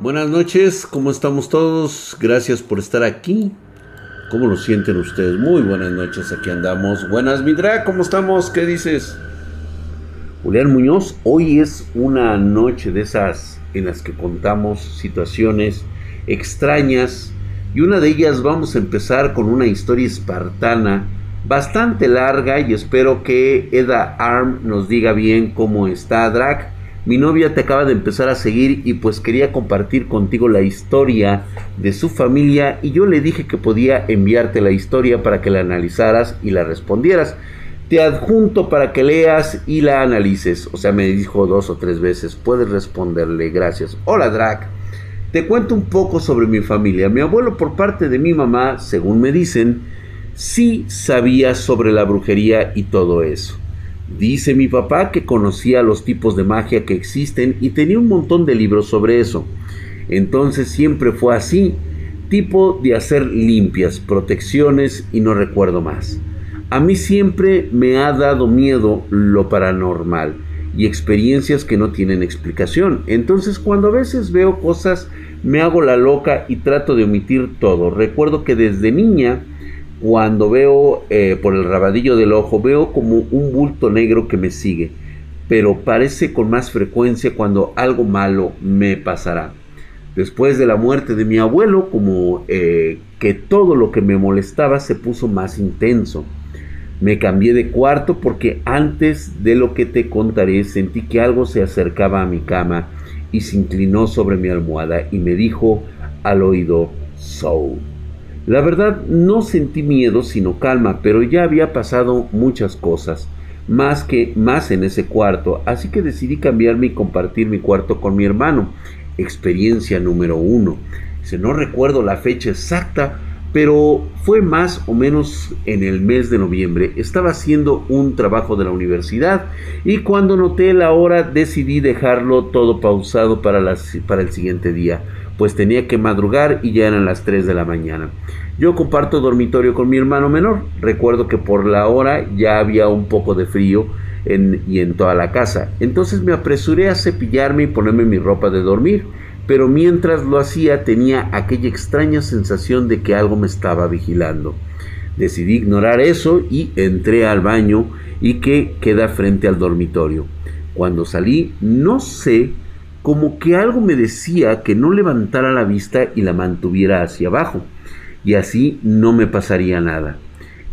Buenas noches, ¿cómo estamos todos? Gracias por estar aquí. ¿Cómo lo sienten ustedes? Muy buenas noches, aquí andamos. Buenas, Midra, ¿cómo estamos? ¿Qué dices? Julián Muñoz, hoy es una noche de esas en las que contamos situaciones extrañas y una de ellas vamos a empezar con una historia espartana bastante larga y espero que Eda Arm nos diga bien cómo está Drag mi novia te acaba de empezar a seguir y pues quería compartir contigo la historia de su familia y yo le dije que podía enviarte la historia para que la analizaras y la respondieras. Te adjunto para que leas y la analices. O sea, me dijo dos o tres veces. Puedes responderle. Gracias. Hola, Drac. Te cuento un poco sobre mi familia. Mi abuelo por parte de mi mamá, según me dicen, sí sabía sobre la brujería y todo eso. Dice mi papá que conocía los tipos de magia que existen y tenía un montón de libros sobre eso. Entonces siempre fue así, tipo de hacer limpias, protecciones y no recuerdo más. A mí siempre me ha dado miedo lo paranormal y experiencias que no tienen explicación. Entonces cuando a veces veo cosas me hago la loca y trato de omitir todo. Recuerdo que desde niña cuando veo eh, por el rabadillo del ojo, veo como un bulto negro que me sigue, pero parece con más frecuencia cuando algo malo me pasará. Después de la muerte de mi abuelo, como eh, que todo lo que me molestaba se puso más intenso. Me cambié de cuarto porque antes de lo que te contaré sentí que algo se acercaba a mi cama y se inclinó sobre mi almohada y me dijo al oído, Soul. La verdad no sentí miedo sino calma, pero ya había pasado muchas cosas, más que más en ese cuarto, así que decidí cambiarme y compartir mi cuarto con mi hermano. Experiencia número uno. No recuerdo la fecha exacta, pero fue más o menos en el mes de noviembre. Estaba haciendo un trabajo de la universidad y cuando noté la hora decidí dejarlo todo pausado para el siguiente día pues tenía que madrugar y ya eran las 3 de la mañana. Yo comparto dormitorio con mi hermano menor. Recuerdo que por la hora ya había un poco de frío y en toda la casa. Entonces me apresuré a cepillarme y ponerme mi ropa de dormir. Pero mientras lo hacía tenía aquella extraña sensación de que algo me estaba vigilando. Decidí ignorar eso y entré al baño y que queda frente al dormitorio. Cuando salí no sé como que algo me decía que no levantara la vista y la mantuviera hacia abajo, y así no me pasaría nada.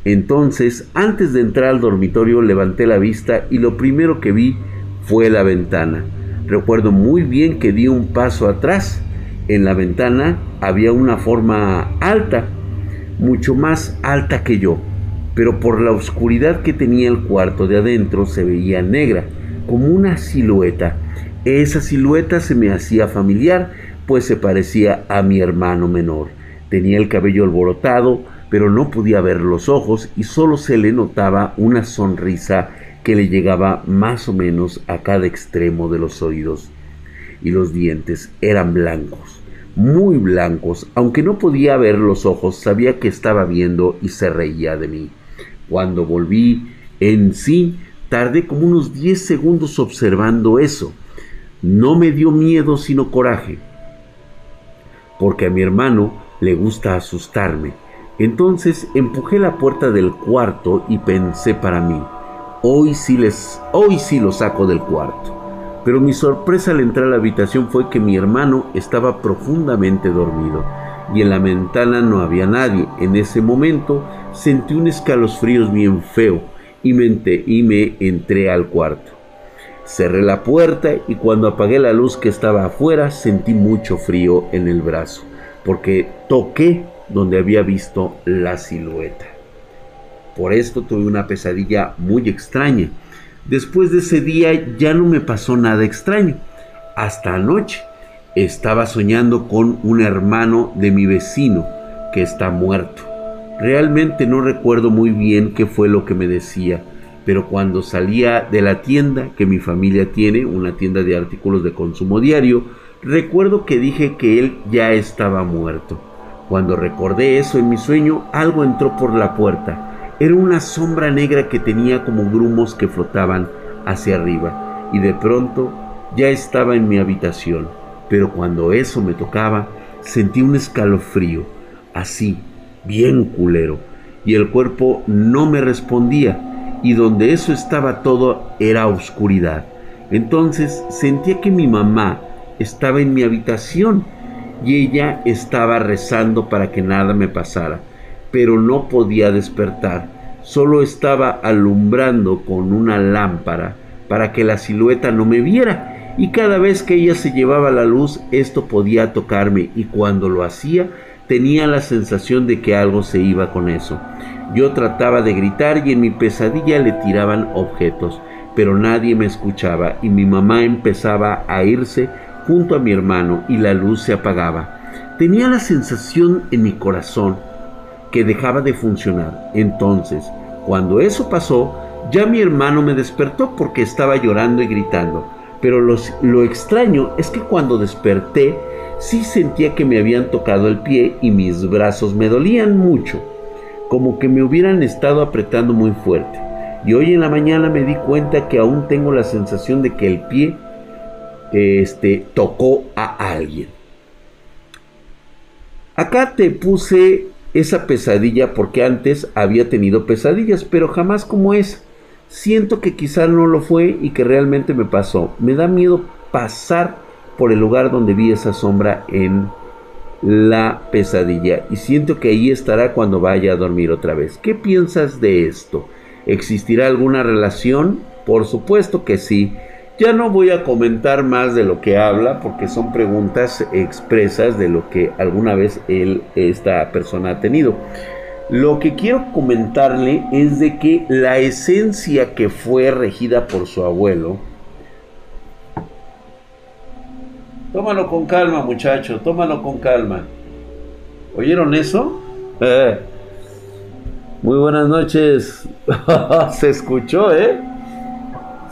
Entonces, antes de entrar al dormitorio, levanté la vista y lo primero que vi fue la ventana. Recuerdo muy bien que di un paso atrás. En la ventana había una forma alta, mucho más alta que yo, pero por la oscuridad que tenía el cuarto de adentro se veía negra, como una silueta esa silueta se me hacía familiar, pues se parecía a mi hermano menor. Tenía el cabello alborotado, pero no podía ver los ojos y solo se le notaba una sonrisa que le llegaba más o menos a cada extremo de los oídos. Y los dientes eran blancos, muy blancos, aunque no podía ver los ojos, sabía que estaba viendo y se reía de mí. Cuando volví en sí, tardé como unos 10 segundos observando eso no me dio miedo sino coraje, porque a mi hermano le gusta asustarme. Entonces empujé la puerta del cuarto y pensé para mí, hoy sí les, hoy sí lo saco del cuarto. Pero mi sorpresa al entrar a la habitación fue que mi hermano estaba profundamente dormido y en la ventana no había nadie. En ese momento sentí un escalofríos bien feo y y me entré al cuarto. Cerré la puerta y cuando apagué la luz que estaba afuera sentí mucho frío en el brazo, porque toqué donde había visto la silueta. Por esto tuve una pesadilla muy extraña. Después de ese día ya no me pasó nada extraño. Hasta anoche estaba soñando con un hermano de mi vecino que está muerto. Realmente no recuerdo muy bien qué fue lo que me decía pero cuando salía de la tienda que mi familia tiene, una tienda de artículos de consumo diario, recuerdo que dije que él ya estaba muerto. Cuando recordé eso en mi sueño, algo entró por la puerta. Era una sombra negra que tenía como grumos que flotaban hacia arriba, y de pronto ya estaba en mi habitación. pero cuando eso me tocaba, sentí un escalofrío, así, bien culero, y el cuerpo no me respondía, y donde eso estaba todo era oscuridad. Entonces sentía que mi mamá estaba en mi habitación y ella estaba rezando para que nada me pasara, pero no podía despertar, solo estaba alumbrando con una lámpara para que la silueta no me viera, y cada vez que ella se llevaba la luz esto podía tocarme y cuando lo hacía tenía la sensación de que algo se iba con eso. Yo trataba de gritar y en mi pesadilla le tiraban objetos, pero nadie me escuchaba y mi mamá empezaba a irse junto a mi hermano y la luz se apagaba. Tenía la sensación en mi corazón que dejaba de funcionar. Entonces, cuando eso pasó, ya mi hermano me despertó porque estaba llorando y gritando. Pero lo extraño es que cuando desperté, sí sentía que me habían tocado el pie y mis brazos me dolían mucho, como que me hubieran estado apretando muy fuerte. Y hoy en la mañana me di cuenta que aún tengo la sensación de que el pie este, tocó a alguien. Acá te puse esa pesadilla porque antes había tenido pesadillas, pero jamás como es. Siento que quizá no lo fue y que realmente me pasó. Me da miedo pasar por el lugar donde vi esa sombra en la pesadilla y siento que ahí estará cuando vaya a dormir otra vez. ¿Qué piensas de esto? ¿Existirá alguna relación? Por supuesto que sí. Ya no voy a comentar más de lo que habla porque son preguntas expresas de lo que alguna vez él, esta persona ha tenido. Lo que quiero comentarle es de que la esencia que fue regida por su abuelo, tómalo con calma muchacho, tómalo con calma. ¿Oyeron eso? Eh. Muy buenas noches. Se escuchó, ¿eh?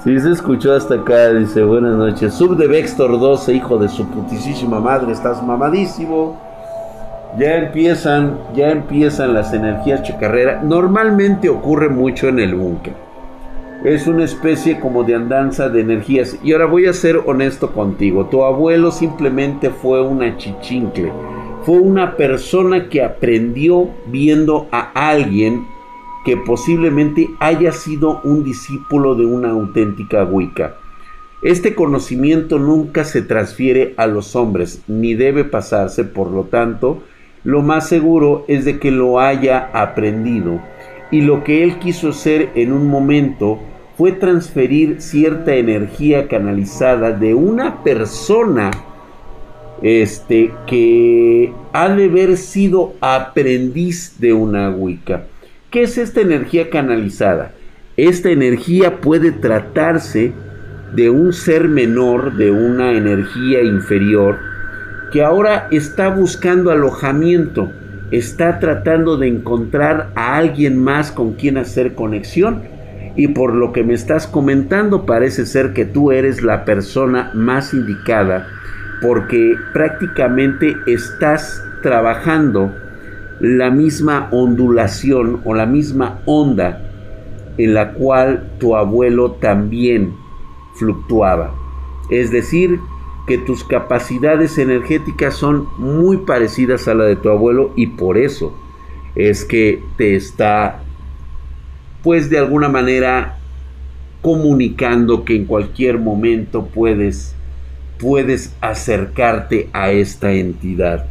Sí, se escuchó hasta acá, dice, buenas noches. Sub de Vextor 12, hijo de su putisísima madre, estás mamadísimo. Ya empiezan, ya empiezan las energías chacarrera. Normalmente ocurre mucho en el búnker. Es una especie como de andanza de energías. Y ahora voy a ser honesto contigo. Tu abuelo simplemente fue una chichincle. Fue una persona que aprendió viendo a alguien que posiblemente haya sido un discípulo de una auténtica Wicca. Este conocimiento nunca se transfiere a los hombres, ni debe pasarse, por lo tanto, lo más seguro es de que lo haya aprendido, y lo que él quiso hacer en un momento fue transferir cierta energía canalizada de una persona este que ha de haber sido aprendiz de una Wicca. ¿Qué es esta energía canalizada? Esta energía puede tratarse de un ser menor, de una energía inferior, que ahora está buscando alojamiento, está tratando de encontrar a alguien más con quien hacer conexión. Y por lo que me estás comentando, parece ser que tú eres la persona más indicada, porque prácticamente estás trabajando la misma ondulación o la misma onda en la cual tu abuelo también fluctuaba. Es decir, que tus capacidades energéticas son muy parecidas a la de tu abuelo y por eso es que te está pues de alguna manera comunicando que en cualquier momento puedes puedes acercarte a esta entidad.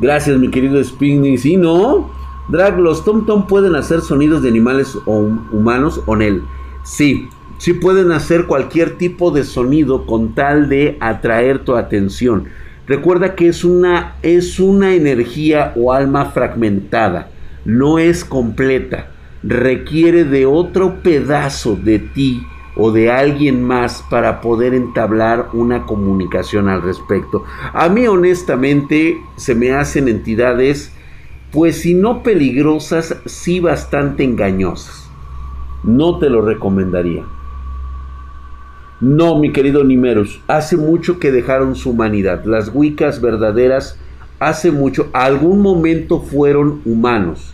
Gracias, mi querido Spinning. Si no, Drag, los Tom Tom pueden hacer sonidos de animales o humanos o él. Sí, sí pueden hacer cualquier tipo de sonido con tal de atraer tu atención. Recuerda que es una, es una energía o alma fragmentada, no es completa. Requiere de otro pedazo de ti o de alguien más para poder entablar una comunicación al respecto. A mí honestamente se me hacen entidades, pues si no peligrosas, sí bastante engañosas. No te lo recomendaría. No, mi querido Nimerus, hace mucho que dejaron su humanidad. Las Wiccas verdaderas hace mucho, algún momento fueron humanos.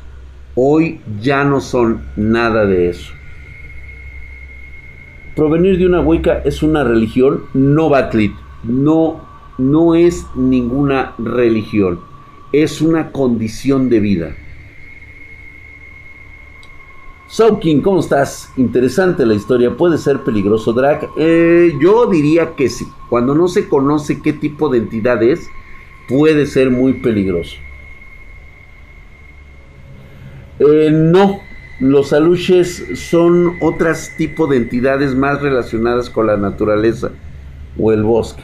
Hoy ya no son nada de eso. Provenir de una Wicca es una religión no Batlit. no, no es ninguna religión, es una condición de vida. Saukin, ¿cómo estás? Interesante la historia. ¿Puede ser peligroso, Drag? Eh, yo diría que sí. Cuando no se conoce qué tipo de entidad es, puede ser muy peligroso. Eh, no, los aluches son otros tipos de entidades más relacionadas con la naturaleza o el bosque.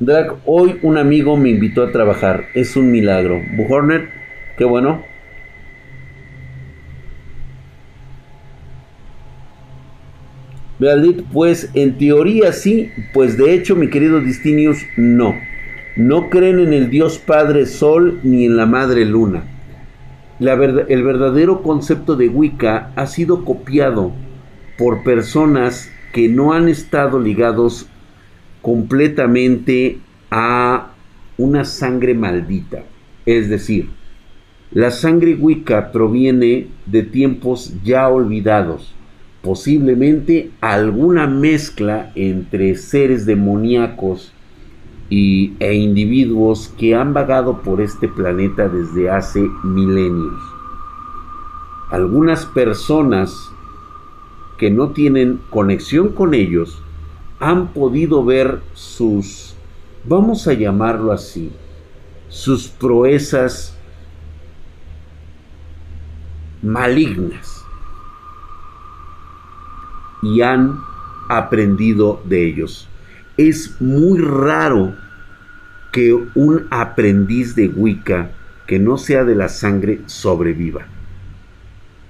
Drag, hoy un amigo me invitó a trabajar. Es un milagro. Buhorner, Qué bueno. Bealit, pues en teoría sí, pues de hecho, mi querido Distinius, no. No creen en el Dios Padre Sol ni en la Madre Luna. el verdadero concepto de Wicca ha sido copiado por personas que no han estado ligados completamente a una sangre maldita. Es decir, la sangre Wicca proviene de tiempos ya olvidados, posiblemente alguna mezcla entre seres demoníacos y, e individuos que han vagado por este planeta desde hace milenios. Algunas personas que no tienen conexión con ellos han podido ver sus, vamos a llamarlo así, sus proezas malignas y han aprendido de ellos. Es muy raro que un aprendiz de Wicca que no sea de la sangre sobreviva.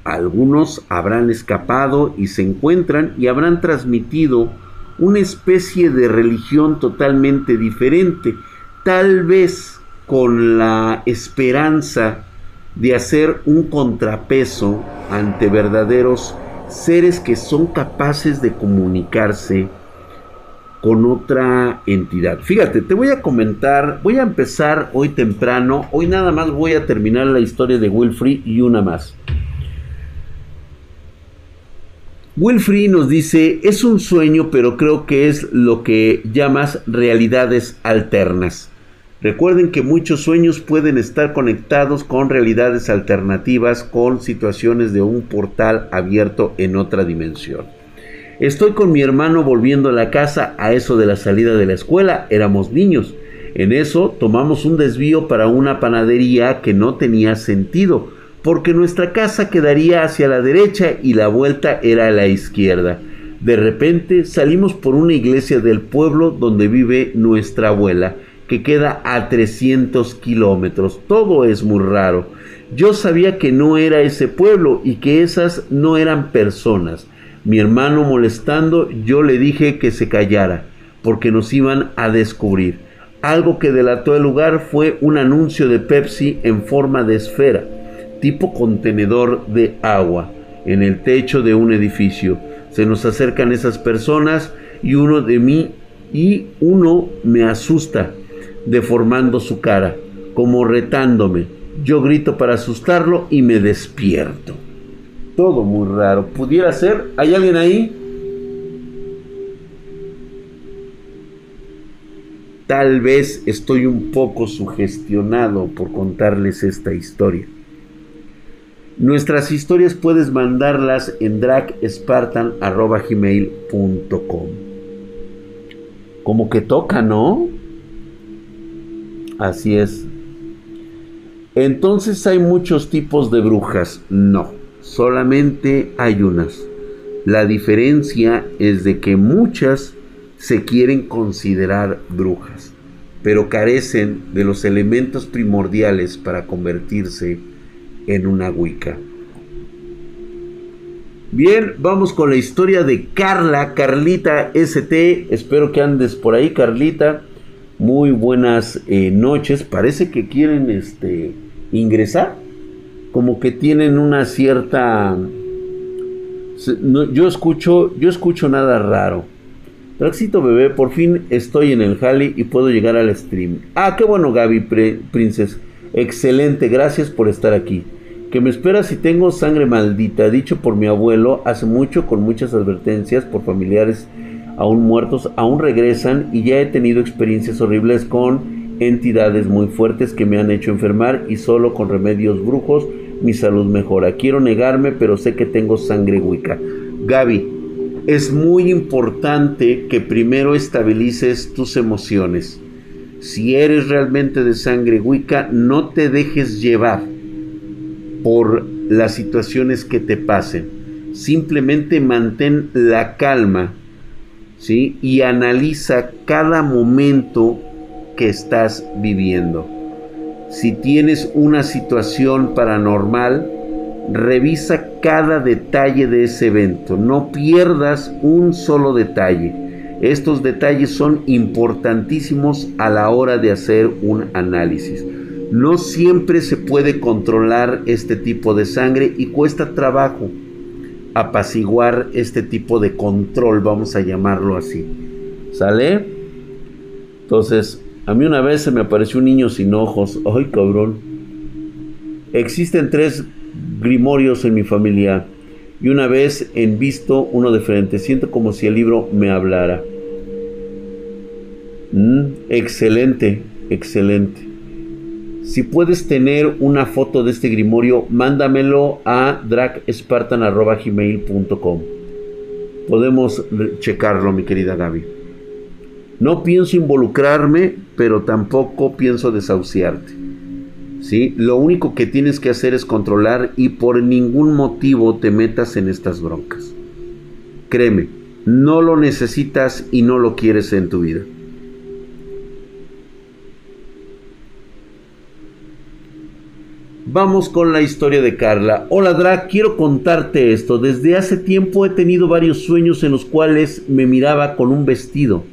Algunos habrán escapado y se encuentran y habrán transmitido una especie de religión totalmente diferente, tal vez con la esperanza de hacer un contrapeso ante verdaderos seres que son capaces de comunicarse con otra entidad. Fíjate, te voy a comentar, voy a empezar hoy temprano, hoy nada más voy a terminar la historia de Wilfrey y una más. Wilfrey nos dice, es un sueño, pero creo que es lo que llamas realidades alternas. Recuerden que muchos sueños pueden estar conectados con realidades alternativas, con situaciones de un portal abierto en otra dimensión. Estoy con mi hermano volviendo a la casa a eso de la salida de la escuela, éramos niños. En eso tomamos un desvío para una panadería que no tenía sentido, porque nuestra casa quedaría hacia la derecha y la vuelta era a la izquierda. De repente salimos por una iglesia del pueblo donde vive nuestra abuela que queda a 300 kilómetros. Todo es muy raro. Yo sabía que no era ese pueblo y que esas no eran personas. Mi hermano molestando, yo le dije que se callara, porque nos iban a descubrir. Algo que delató el lugar fue un anuncio de Pepsi en forma de esfera, tipo contenedor de agua, en el techo de un edificio. Se nos acercan esas personas y uno de mí y uno me asusta deformando su cara, como retándome. Yo grito para asustarlo y me despierto. Todo muy raro. ¿Pudiera ser? ¿Hay alguien ahí? Tal vez estoy un poco sugestionado por contarles esta historia. Nuestras historias puedes mandarlas en dragspartan.gmail.com Como que toca, ¿no? Así es. Entonces hay muchos tipos de brujas. No, solamente hay unas. La diferencia es de que muchas se quieren considerar brujas, pero carecen de los elementos primordiales para convertirse en una Wicca. Bien, vamos con la historia de Carla, Carlita ST. Espero que andes por ahí, Carlita. Muy buenas eh, noches. Parece que quieren este, ingresar. Como que tienen una cierta... yo escucho, yo escucho nada raro. Traxito bebé, por fin estoy en el Jali y puedo llegar al stream. Ah, qué bueno Gaby Princess. Excelente, gracias por estar aquí. que me espera si tengo sangre maldita, dicho por mi abuelo hace mucho con muchas advertencias por familiares aún muertos, aún regresan y ya he tenido experiencias horribles con entidades muy fuertes que me han hecho enfermar y solo con remedios brujos mi salud mejora. Quiero negarme, pero sé que tengo sangre wicca. Gaby, es muy importante que primero estabilices tus emociones. Si eres realmente de sangre wicca, no te dejes llevar por las situaciones que te pasen. Simplemente mantén la calma, ¿sí? Y analiza cada momento que estás viviendo. Si tienes una situación paranormal, revisa cada detalle de ese evento. No pierdas un solo detalle. Estos detalles son importantísimos a la hora de hacer un análisis. No siempre se puede controlar este tipo de sangre y cuesta trabajo apaciguar este tipo de control, vamos a llamarlo así. ¿Sale? Entonces, a mí una vez se me apareció un niño sin ojos. ¡Ay, cabrón! Existen tres grimorios en mi familia y una vez en visto uno de frente. Siento como si el libro me hablara. Mm, excelente, excelente. Si puedes tener una foto de este grimorio, mándamelo a dragspartan.gmail.com. Podemos checarlo, mi querida Gaby. No pienso involucrarme, pero tampoco pienso desahuciarte. ¿Sí? Lo único que tienes que hacer es controlar y por ningún motivo te metas en estas broncas. Créeme, no lo necesitas y no lo quieres en tu vida. Vamos con la historia de Carla. Hola Drag, quiero contarte esto. Desde hace tiempo he tenido varios sueños en los cuales me miraba con un vestido,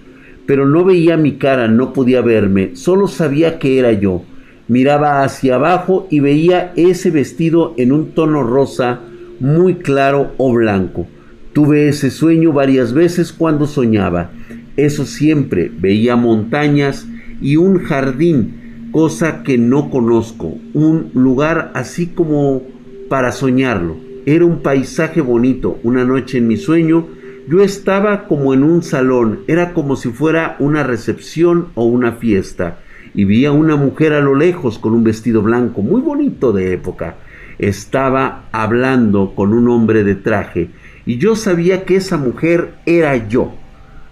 pero no veía mi cara, no podía verme, solo sabía que era yo. Miraba hacia abajo y veía ese vestido en un tono rosa muy claro o blanco. Tuve ese sueño varias veces cuando soñaba. Eso siempre, veía montañas y un jardín cosa que no conozco, un lugar así como para soñarlo. Era un paisaje bonito. Una noche en mi sueño yo estaba como en un salón, era como si fuera una recepción o una fiesta, y vi a una mujer a lo lejos con un vestido blanco muy bonito de época. Estaba hablando con un hombre de traje, y yo sabía que esa mujer era yo.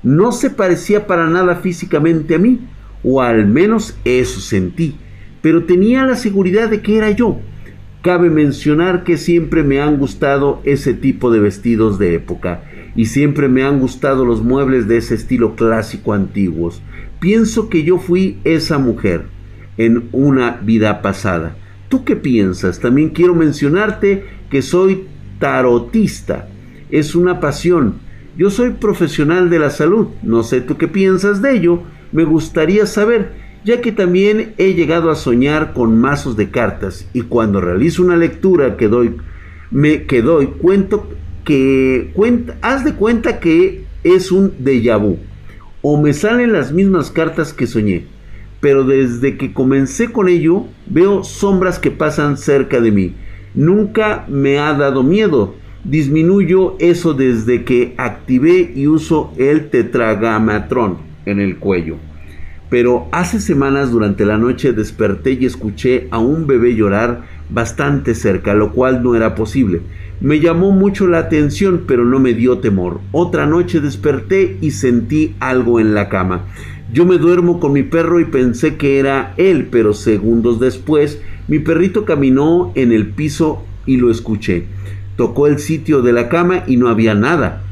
No se parecía para nada físicamente a mí, o al menos eso sentí, pero tenía la seguridad de que era yo. Cabe mencionar que siempre me han gustado ese tipo de vestidos de época y siempre me han gustado los muebles de ese estilo clásico antiguos. Pienso que yo fui esa mujer en una vida pasada. ¿Tú qué piensas? También quiero mencionarte que soy tarotista. Es una pasión. Yo soy profesional de la salud. No sé tú qué piensas de ello me gustaría saber, ya que también he llegado a soñar con mazos de cartas y cuando realizo una lectura que doy, me que doy cuento que haz de cuenta que es un déjà vu o me salen las mismas cartas que soñé, pero desde que comencé con ello veo sombras que pasan cerca de mí. Nunca me ha dado miedo. Disminuyo eso desde que activé y uso el tetragamatrón en el cuello. Pero hace semanas durante la noche desperté y escuché a un bebé llorar bastante cerca, lo cual no era posible. Me llamó mucho la atención, pero no me dio temor. Otra noche desperté y sentí algo en la cama. Yo me duermo con mi perro y pensé que era él, pero segundos después mi perrito caminó en el piso y lo escuché. Tocó el sitio de la cama y no había nada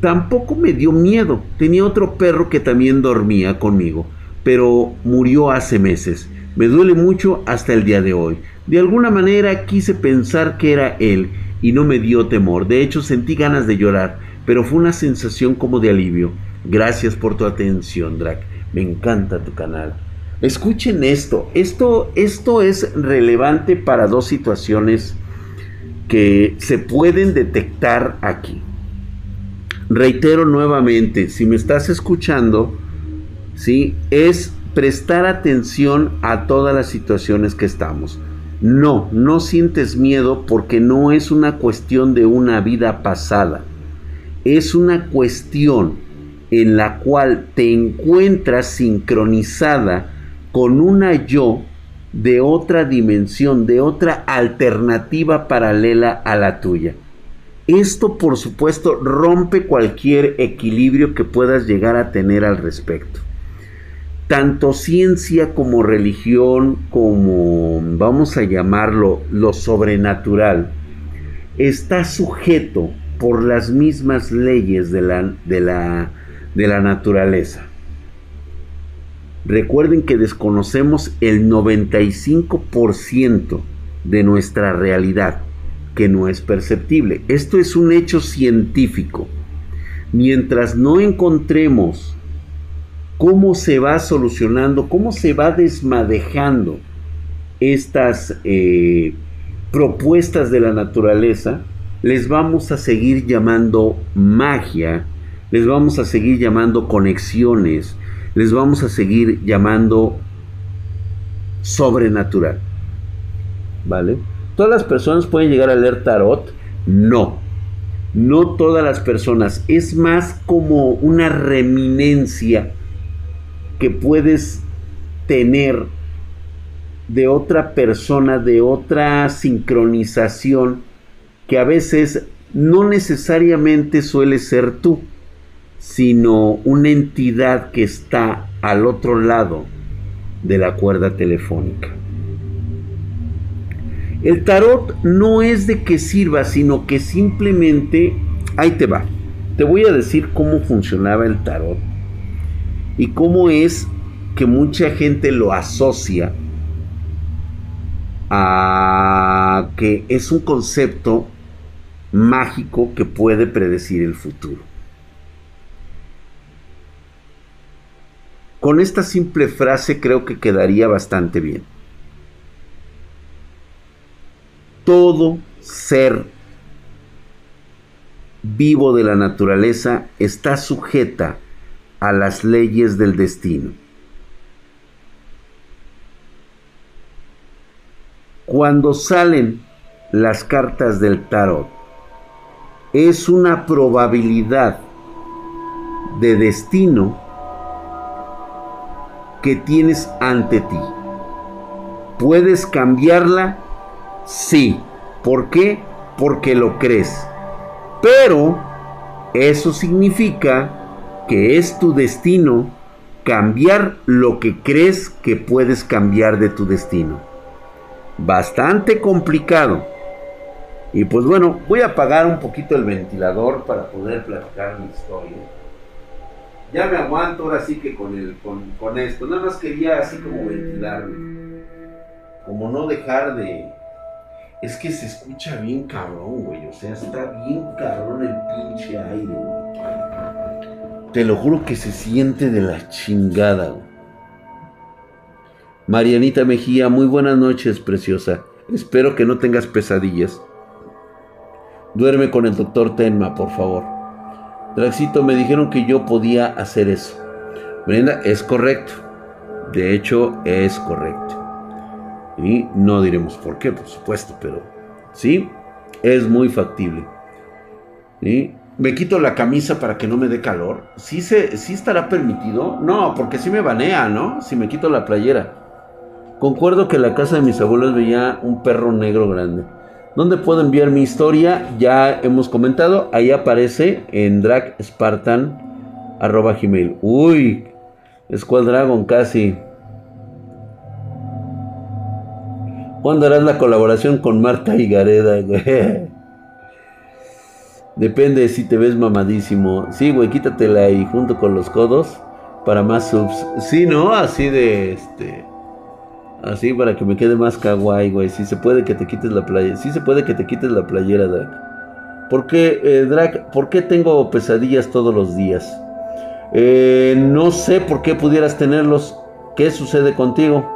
tampoco me dio miedo. Tenía otro perro que también dormía conmigo, pero murió hace meses. Me duele mucho hasta el día de hoy. De alguna manera quise pensar que era él y no me dio temor. De hecho sentí ganas de llorar, pero fue una sensación como de alivio. Gracias por tu atención, Drac. Me encanta tu canal. Escuchen esto. Esto, esto es relevante para dos situaciones que se pueden detectar aquí. Reitero nuevamente, si me estás escuchando, ¿sí? es prestar atención a todas las situaciones que estamos. No, no sientes miedo porque no es una cuestión de una vida pasada. Es una cuestión en la cual te encuentras sincronizada con una yo de otra dimensión, de otra alternativa paralela a la tuya. Esto, por supuesto, rompe cualquier equilibrio que puedas llegar a tener al respecto. Tanto ciencia como religión, como vamos a llamarlo lo sobrenatural, está sujeto por las mismas leyes de la, de la, de la naturaleza. Recuerden que desconocemos el 95% de nuestra realidad que no es perceptible. Esto es un hecho científico. Mientras no encontremos cómo se va solucionando, cómo se va desmadejando estas eh, propuestas de la naturaleza, les vamos a seguir llamando magia, les vamos a seguir llamando conexiones, les vamos a seguir llamando sobrenatural. ¿Vale? ¿Todas las personas pueden llegar a leer tarot? No. No todas las personas. Es más como una reminencia que puedes tener de otra persona, de otra sincronización, que a veces no necesariamente suele ser tú, sino una entidad que está al otro lado de la cuerda telefónica. El tarot no es de que sirva, sino que simplemente, ahí te va, te voy a decir cómo funcionaba el tarot y cómo es que mucha gente lo asocia a que es un concepto mágico que puede predecir el futuro. Con esta simple frase creo que quedaría bastante bien. todo ser vivo de la naturaleza está sujeta a las leyes del destino. Cuando salen las cartas del tarot, es una probabilidad de destino que tienes ante ti. Puedes cambiarla Sí. ¿Por qué? Porque lo crees. Pero eso significa que es tu destino cambiar lo que crees que puedes cambiar de tu destino. Bastante complicado. Y pues bueno, voy a apagar un poquito el ventilador para poder platicar mi historia. Ya me aguanto ahora sí que con, el, con, con esto. Nada más quería así como ventilarme. Como no dejar de, es que se escucha bien cabrón, güey. O sea, está bien cabrón el pinche aire, güey. Te lo juro que se siente de la chingada. Marianita Mejía, muy buenas noches, preciosa. Espero que no tengas pesadillas. Duerme con el doctor Tenma, por favor. Draxito, me dijeron que yo podía hacer eso. Brenda, es correcto. De hecho, es correcto. Y no diremos por qué, por supuesto, pero sí, es muy factible. ¿Sí? Me quito la camisa para que no me dé calor. ¿Sí, se, ¿Sí estará permitido? No, porque sí me banea, ¿no? Si me quito la playera. Concuerdo que en la casa de mis abuelos veía un perro negro grande. ¿Dónde puedo enviar mi historia? Ya hemos comentado. Ahí aparece en dragspartan.gmail. Uy, Squad Dragon casi. ¿Cuándo harás la colaboración con Marta y Gareda, güey? Depende si te ves mamadísimo. Sí, güey, quítatela ahí junto con los codos para más subs. Sí, ¿no? Así de este. Así para que me quede más kawaii, güey. Si se puede que te quites la playera. Sí se puede que te quites la playera, Drac. ¿Por qué, eh, Drac? ¿Por qué tengo pesadillas todos los días? Eh, no sé por qué pudieras tenerlos. ¿Qué sucede contigo?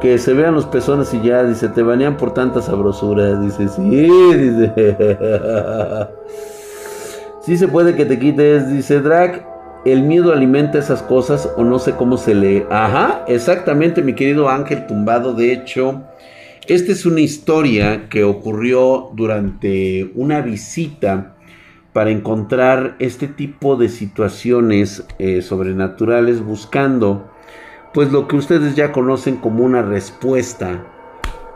Que se vean los pezones y ya, dice, te banean por tanta sabrosura. Dice, sí, dice. sí se puede que te quites, dice Drac. el miedo alimenta esas cosas o no sé cómo se lee. Ajá, exactamente, mi querido Ángel Tumbado. De hecho, esta es una historia que ocurrió durante una visita para encontrar este tipo de situaciones eh, sobrenaturales buscando pues lo que ustedes ya conocen como una respuesta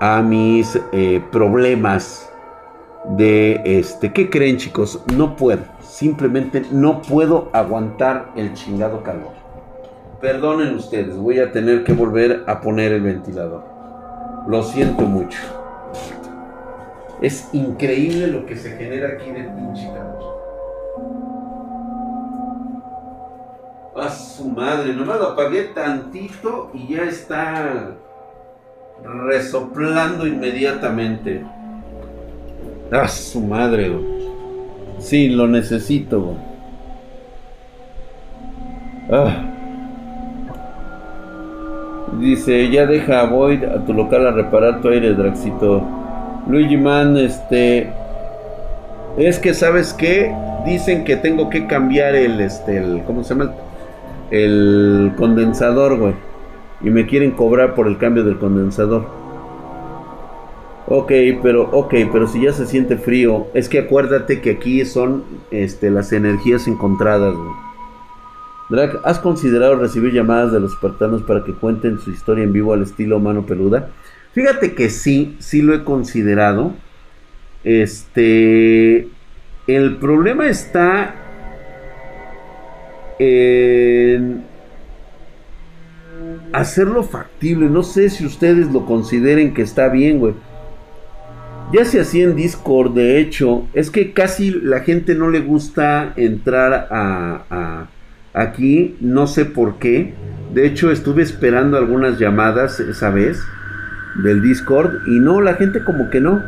a mis eh, problemas de este ¿qué creen chicos? no puedo simplemente no puedo aguantar el chingado calor. Perdonen ustedes voy a tener que volver a poner el ventilador. Lo siento mucho. Es increíble lo que se genera aquí de pinche calor A su madre, nomás lo apagué tantito y ya está resoplando inmediatamente. A su madre, Sí, lo necesito, ah. Dice, ya deja voy a tu local a reparar tu aire, Draxito. Luigi Man, este. Es que, ¿sabes qué? Dicen que tengo que cambiar el, este, el, ¿cómo se llama? El condensador, güey. Y me quieren cobrar por el cambio del condensador. Ok, pero, ok, pero si ya se siente frío, es que acuérdate que aquí son este, las energías encontradas, güey. Drac, ¿has considerado recibir llamadas de los espartanos para que cuenten su historia en vivo al estilo mano peluda? Fíjate que sí, sí lo he considerado. Este. El problema está en hacerlo factible. No sé si ustedes lo consideren que está bien, güey. Ya se hacía en Discord, de hecho, es que casi la gente no le gusta entrar a, aquí, no sé por qué. De hecho, estuve esperando algunas llamadas esa vez del Discord y no, la gente como que no.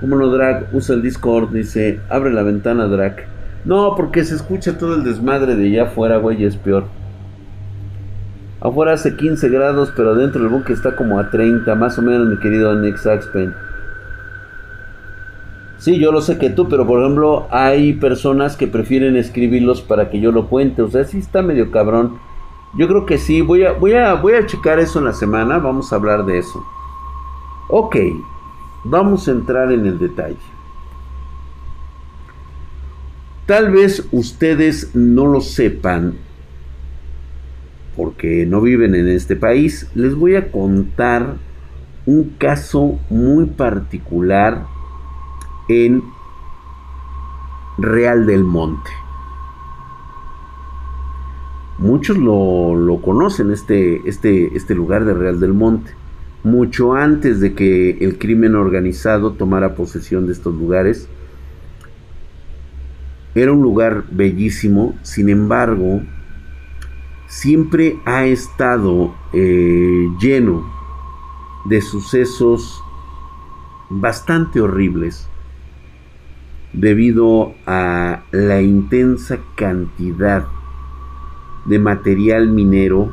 Como no, Drag? Usa el Discord, dice, abre la ventana, Drag. No, porque se escucha todo el desmadre de allá afuera, güey, es peor. Afuera hace 15 grados, pero dentro del buque está como a 30, más o menos, mi querido Nick Saxpen. Sí, yo lo sé que tú, pero por ejemplo, hay personas que prefieren escribirlos para que yo lo cuente. O sea, sí está medio cabrón. Yo creo que sí, voy a, voy a, voy a checar eso en la semana, vamos a hablar de eso. Ok, vamos a entrar en el detalle. Tal vez ustedes no lo sepan porque no viven en este país. Les voy a contar un caso muy particular en Real del Monte. Muchos lo, conocen, este, este, este lugar de Real del Monte. Mucho antes de que el crimen organizado tomara posesión de estos lugares, era un lugar bellísimo, sin embargo, siempre ha estado eh, lleno de sucesos bastante horribles debido a la intensa cantidad de material minero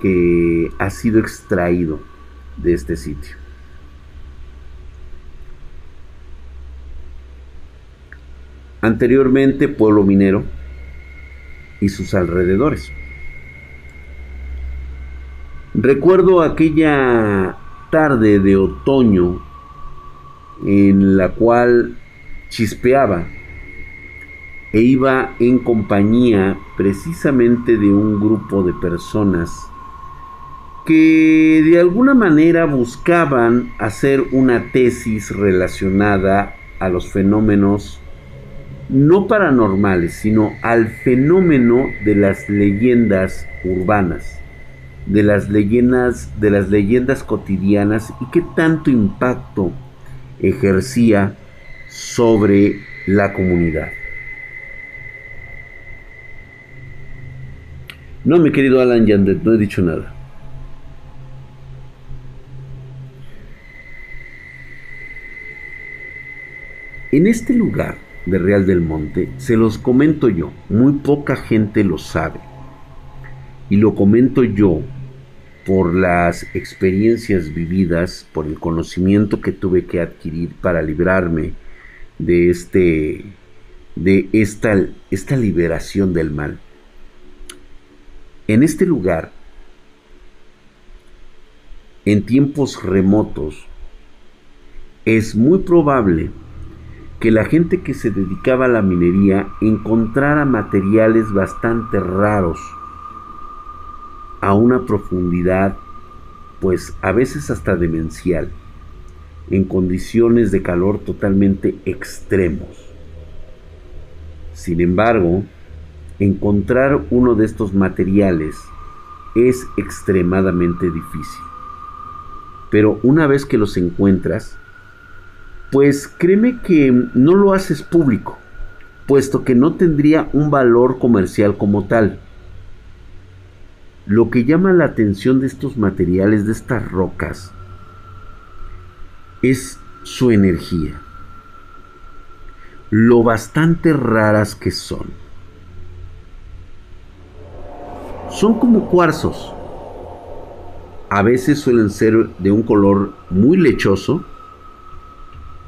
que ha sido extraído de este sitio. Anteriormente pueblo minero y sus alrededores. Recuerdo aquella tarde de otoño en la cual chispeaba e iba en compañía precisamente de un grupo de personas que de alguna manera buscaban hacer una tesis relacionada a los fenómenos no paranormales, sino al fenómeno de las leyendas urbanas, de las leyendas, de las leyendas cotidianas y qué tanto impacto ejercía sobre la comunidad. No, mi querido Alan Yandet, no he dicho nada. En este lugar de Real del Monte, se los comento yo, muy poca gente lo sabe. Y lo comento yo por las experiencias vividas, por el conocimiento que tuve que adquirir para librarme de este de esta, esta liberación del mal. En este lugar, en tiempos remotos, es muy probable que la gente que se dedicaba a la minería encontrara materiales bastante raros a una profundidad pues a veces hasta demencial, en condiciones de calor totalmente extremos. Sin embargo, encontrar uno de estos materiales es extremadamente difícil. Pero una vez que los encuentras, pues créeme que no lo haces público, puesto que no tendría un valor comercial como tal. Lo que llama la atención de estos materiales, de estas rocas, es su energía, lo bastante raras que son. Son como cuarzos. A veces suelen ser de un color muy lechoso,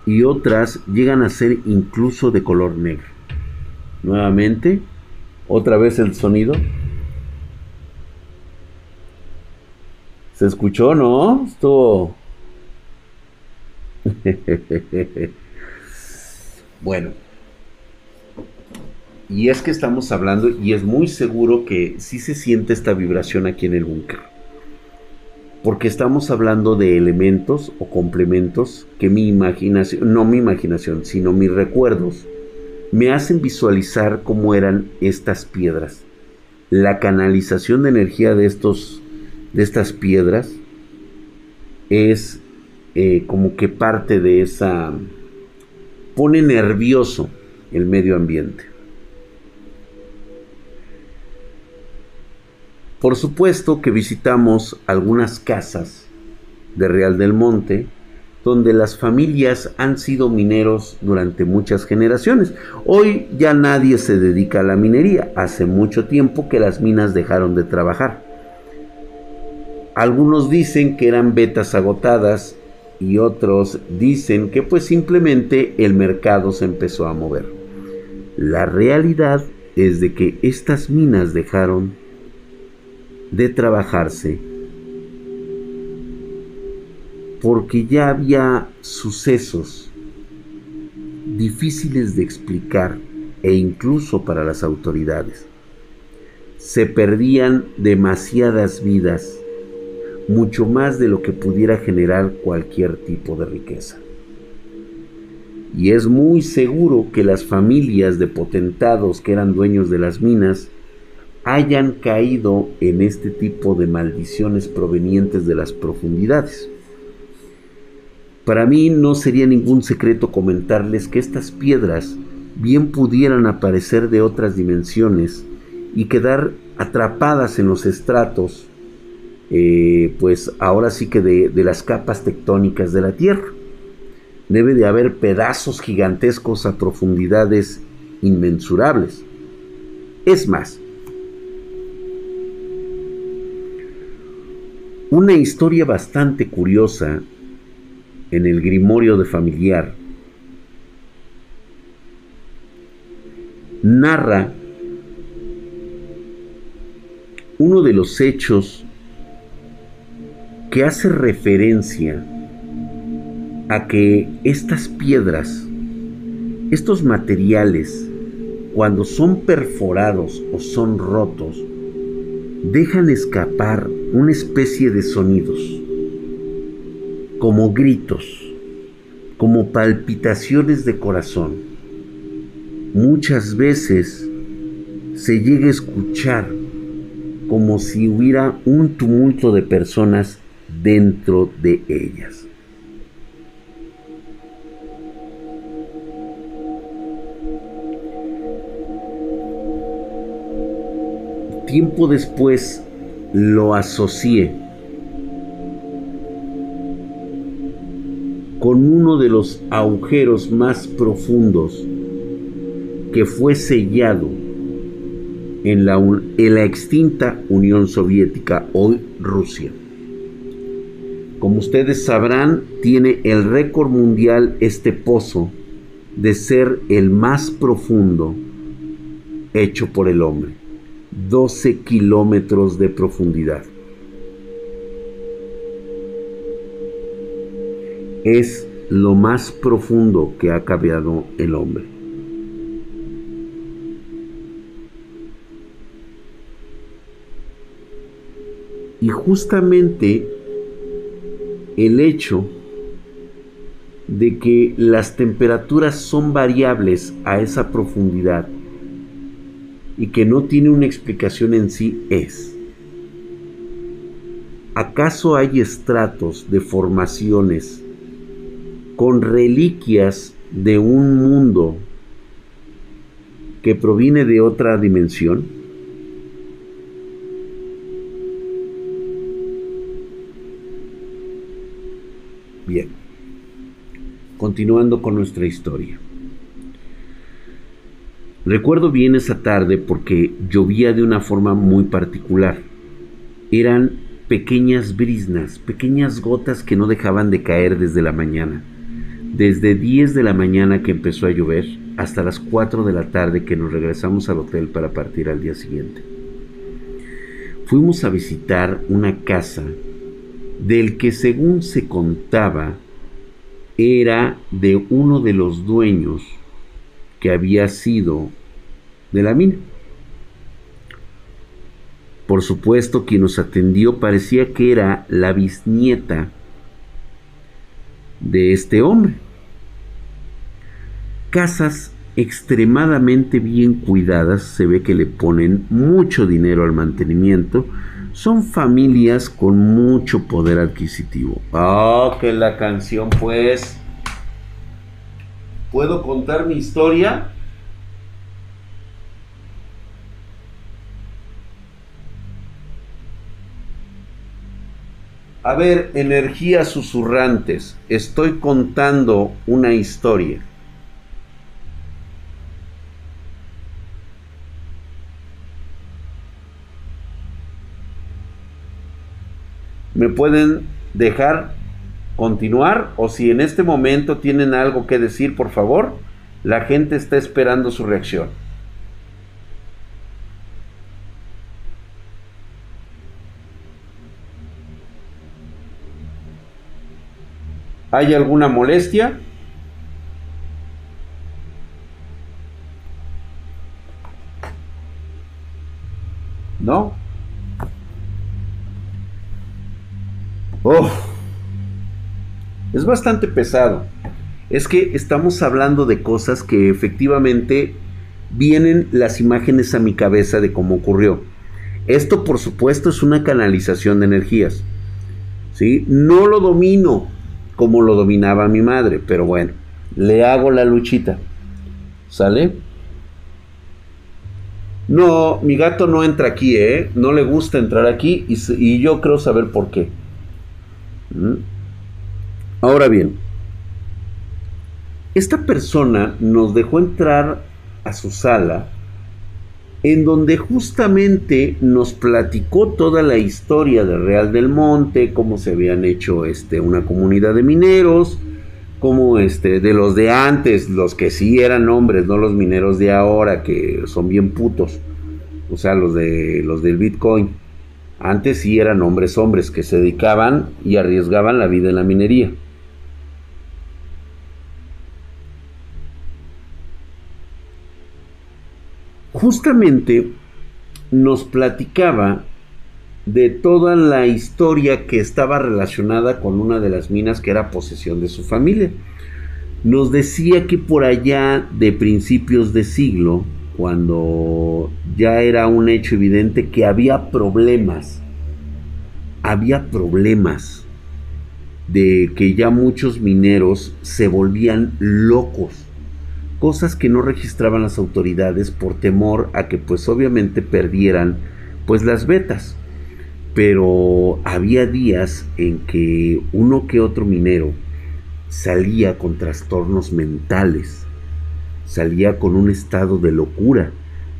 y otras llegan a ser incluso de color negro. Nuevamente, otra vez el sonido. ¿Se escuchó, no? Estuvo... bueno. Y es que estamos hablando y es muy seguro que sí se siente esta vibración aquí en el búnker porque estamos hablando de elementos o complementos que mi imaginación, no mi imaginación, sino mis recuerdos, me hacen visualizar cómo eran estas piedras. La canalización de energía de, estos, de estas piedras es eh, como que parte de esa... pone nervioso el medio ambiente. Por supuesto que visitamos algunas casas de Real del Monte donde las familias han sido mineros durante muchas generaciones. Hoy ya nadie se dedica a la minería. Hace mucho tiempo que las minas dejaron de trabajar. Algunos dicen que eran vetas agotadas y otros dicen que pues simplemente el mercado se empezó a mover. La realidad es de que estas minas dejaron de trabajarse porque ya había sucesos difíciles de explicar e incluso para las autoridades. Se perdían demasiadas vidas, mucho más de lo que pudiera generar cualquier tipo de riqueza. Y es muy seguro que las familias de potentados que eran dueños de las minas hayan caído en este tipo de maldiciones provenientes de las profundidades. Para mí no sería ningún secreto comentarles que estas piedras bien pudieran aparecer de otras dimensiones y quedar atrapadas en los estratos, eh, pues ahora sí que de, de las capas tectónicas de la Tierra. Debe de haber pedazos gigantescos a profundidades inmensurables. Es más, Una historia bastante curiosa en el Grimorio de Familiar. Narra uno de los hechos que hace referencia a que estas piedras, estos materiales, cuando son perforados o son rotos, dejan escapar una especie de sonidos, como gritos, como palpitaciones de corazón. Muchas veces se llega a escuchar como si hubiera un tumulto de personas dentro de ellas. Tiempo después lo asocié con uno de los agujeros más profundos que fue sellado en la, en la extinta Unión Soviética, hoy Rusia. Como ustedes sabrán, tiene el récord mundial este pozo de ser el más profundo hecho por el hombre. 12 kilómetros de profundidad. Es lo más profundo que ha cabeado el hombre. Y justamente el hecho de que las temperaturas son variables a esa profundidad y que no tiene una explicación en sí es, ¿acaso hay estratos de formaciones con reliquias de un mundo que proviene de otra dimensión? Bien, continuando con nuestra historia. Recuerdo bien esa tarde porque llovía de una forma muy particular. Eran pequeñas brisnas, pequeñas gotas que no dejaban de caer desde la mañana. Desde 10 de la mañana que empezó a llover hasta las 4 de la tarde que nos regresamos al hotel para partir al día siguiente. Fuimos a visitar una casa del que según se contaba era de uno de los dueños que había sido de la mina. Por supuesto, quien nos atendió parecía que era la bisnieta de este hombre. Casas extremadamente bien cuidadas, se ve que le ponen mucho dinero al mantenimiento, son familias con mucho poder adquisitivo. Oh, que la canción pues ¿Puedo contar mi historia? A ver, energías susurrantes, estoy contando una historia. ¿Me pueden dejar continuar o si en este momento tienen algo que decir, por favor, la gente está esperando su reacción. ¿Hay alguna molestia? ¿No? Oh es bastante pesado. Es que estamos hablando de cosas que efectivamente vienen las imágenes a mi cabeza de cómo ocurrió. Esto por supuesto es una canalización de energías. ¿sí? No lo domino como lo dominaba mi madre, pero bueno, le hago la luchita. ¿Sale? No, mi gato no entra aquí, ¿eh? No le gusta entrar aquí y, yo creo saber por qué. ¿Mm? Ahora bien, esta persona nos dejó entrar a su sala en donde justamente nos platicó toda la historia de Real del Monte, cómo se habían hecho este, una comunidad de mineros, como este, de los de antes, los que sí eran hombres, no los mineros de ahora, que son bien putos, o sea, los, de, los del Bitcoin. Antes sí eran hombres hombres que se dedicaban y arriesgaban la vida en la minería. Justamente nos platicaba de toda la historia que estaba relacionada con una de las minas que era posesión de su familia. Nos decía que por allá de principios de siglo, cuando ya era un hecho evidente que había problemas, había problemas de que ya muchos mineros se volvían locos cosas que no registraban las autoridades por temor a que pues obviamente perdieran pues las vetas. Pero había días en que uno que otro minero salía con trastornos mentales, salía con un estado de locura,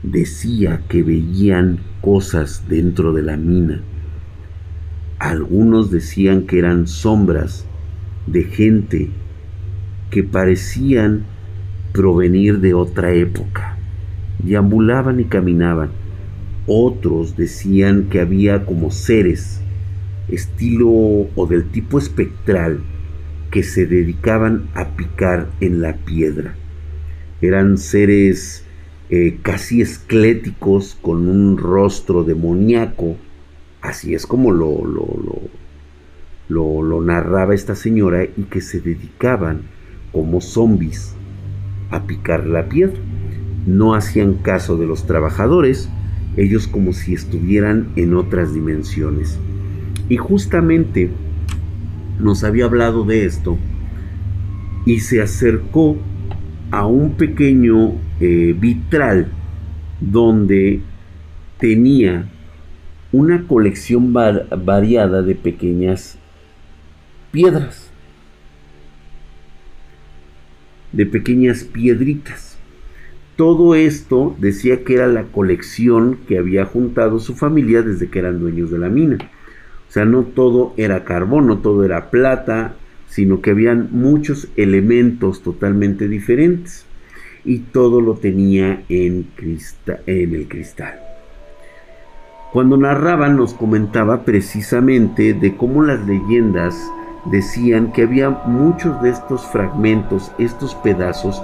decía que veían cosas dentro de la mina. Algunos decían que eran sombras de gente que parecían provenir de otra época. ambulaban y caminaban. Otros decían que había como seres, estilo o del tipo espectral, que se dedicaban a picar en la piedra. Eran seres eh, casi esqueléticos con un rostro demoníaco. Así es como lo, lo, lo, lo narraba esta señora y que se dedicaban como zombies a picar la piedra. No hacían caso de los trabajadores, ellos como si estuvieran en otras dimensiones. Y justamente nos había hablado de esto y se acercó a un pequeño eh, vitral donde tenía una colección variada de pequeñas piedras, de pequeñas piedritas. Todo esto decía que era la colección que había juntado su familia desde que eran dueños de la mina. O sea, no todo era carbón, no todo era plata, sino que habían muchos elementos totalmente diferentes. Y todo lo tenía en, en el cristal. Cuando narraba nos comentaba precisamente de cómo las leyendas decían que había muchos de estos fragmentos, estos pedazos,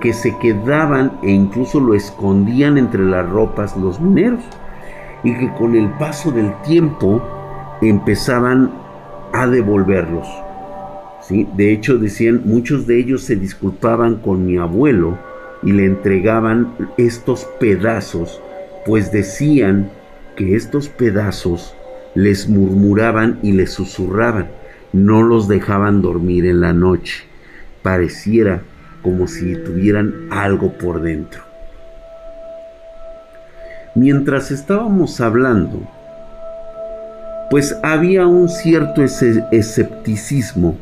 que se quedaban e incluso lo escondían entre las ropas los mineros y que con el paso del tiempo empezaban a devolverlos. ¿sí? De hecho decían, muchos de ellos se disculpaban con mi abuelo y le entregaban estos pedazos, pues decían que estos pedazos les murmuraban y les susurraban no los dejaban dormir en la noche. Pareciera como si tuvieran algo por dentro. Mientras estábamos hablando, pues había un cierto escepticismo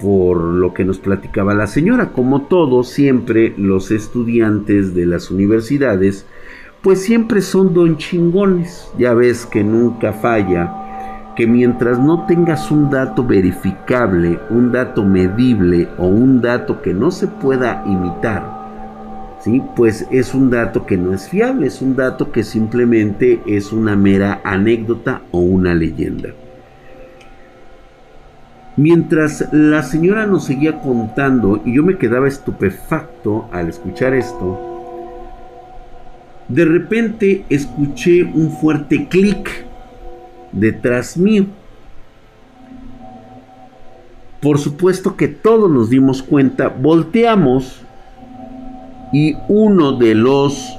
por lo que nos platicaba la señora. Como todos, siempre los estudiantes de las universidades, pues siempre son don chingones. Ya ves que nunca falla que mientras no tengas un dato verificable, un dato medible o un dato que no se pueda imitar, ¿sí? pues es un dato que no es fiable, es un dato que simplemente es una mera anécdota o una leyenda. Mientras la señora nos seguía contando y yo me quedaba estupefacto al escuchar esto, de repente escuché un fuerte clic detrás mío. Por supuesto que todos nos dimos cuenta, volteamos y uno de los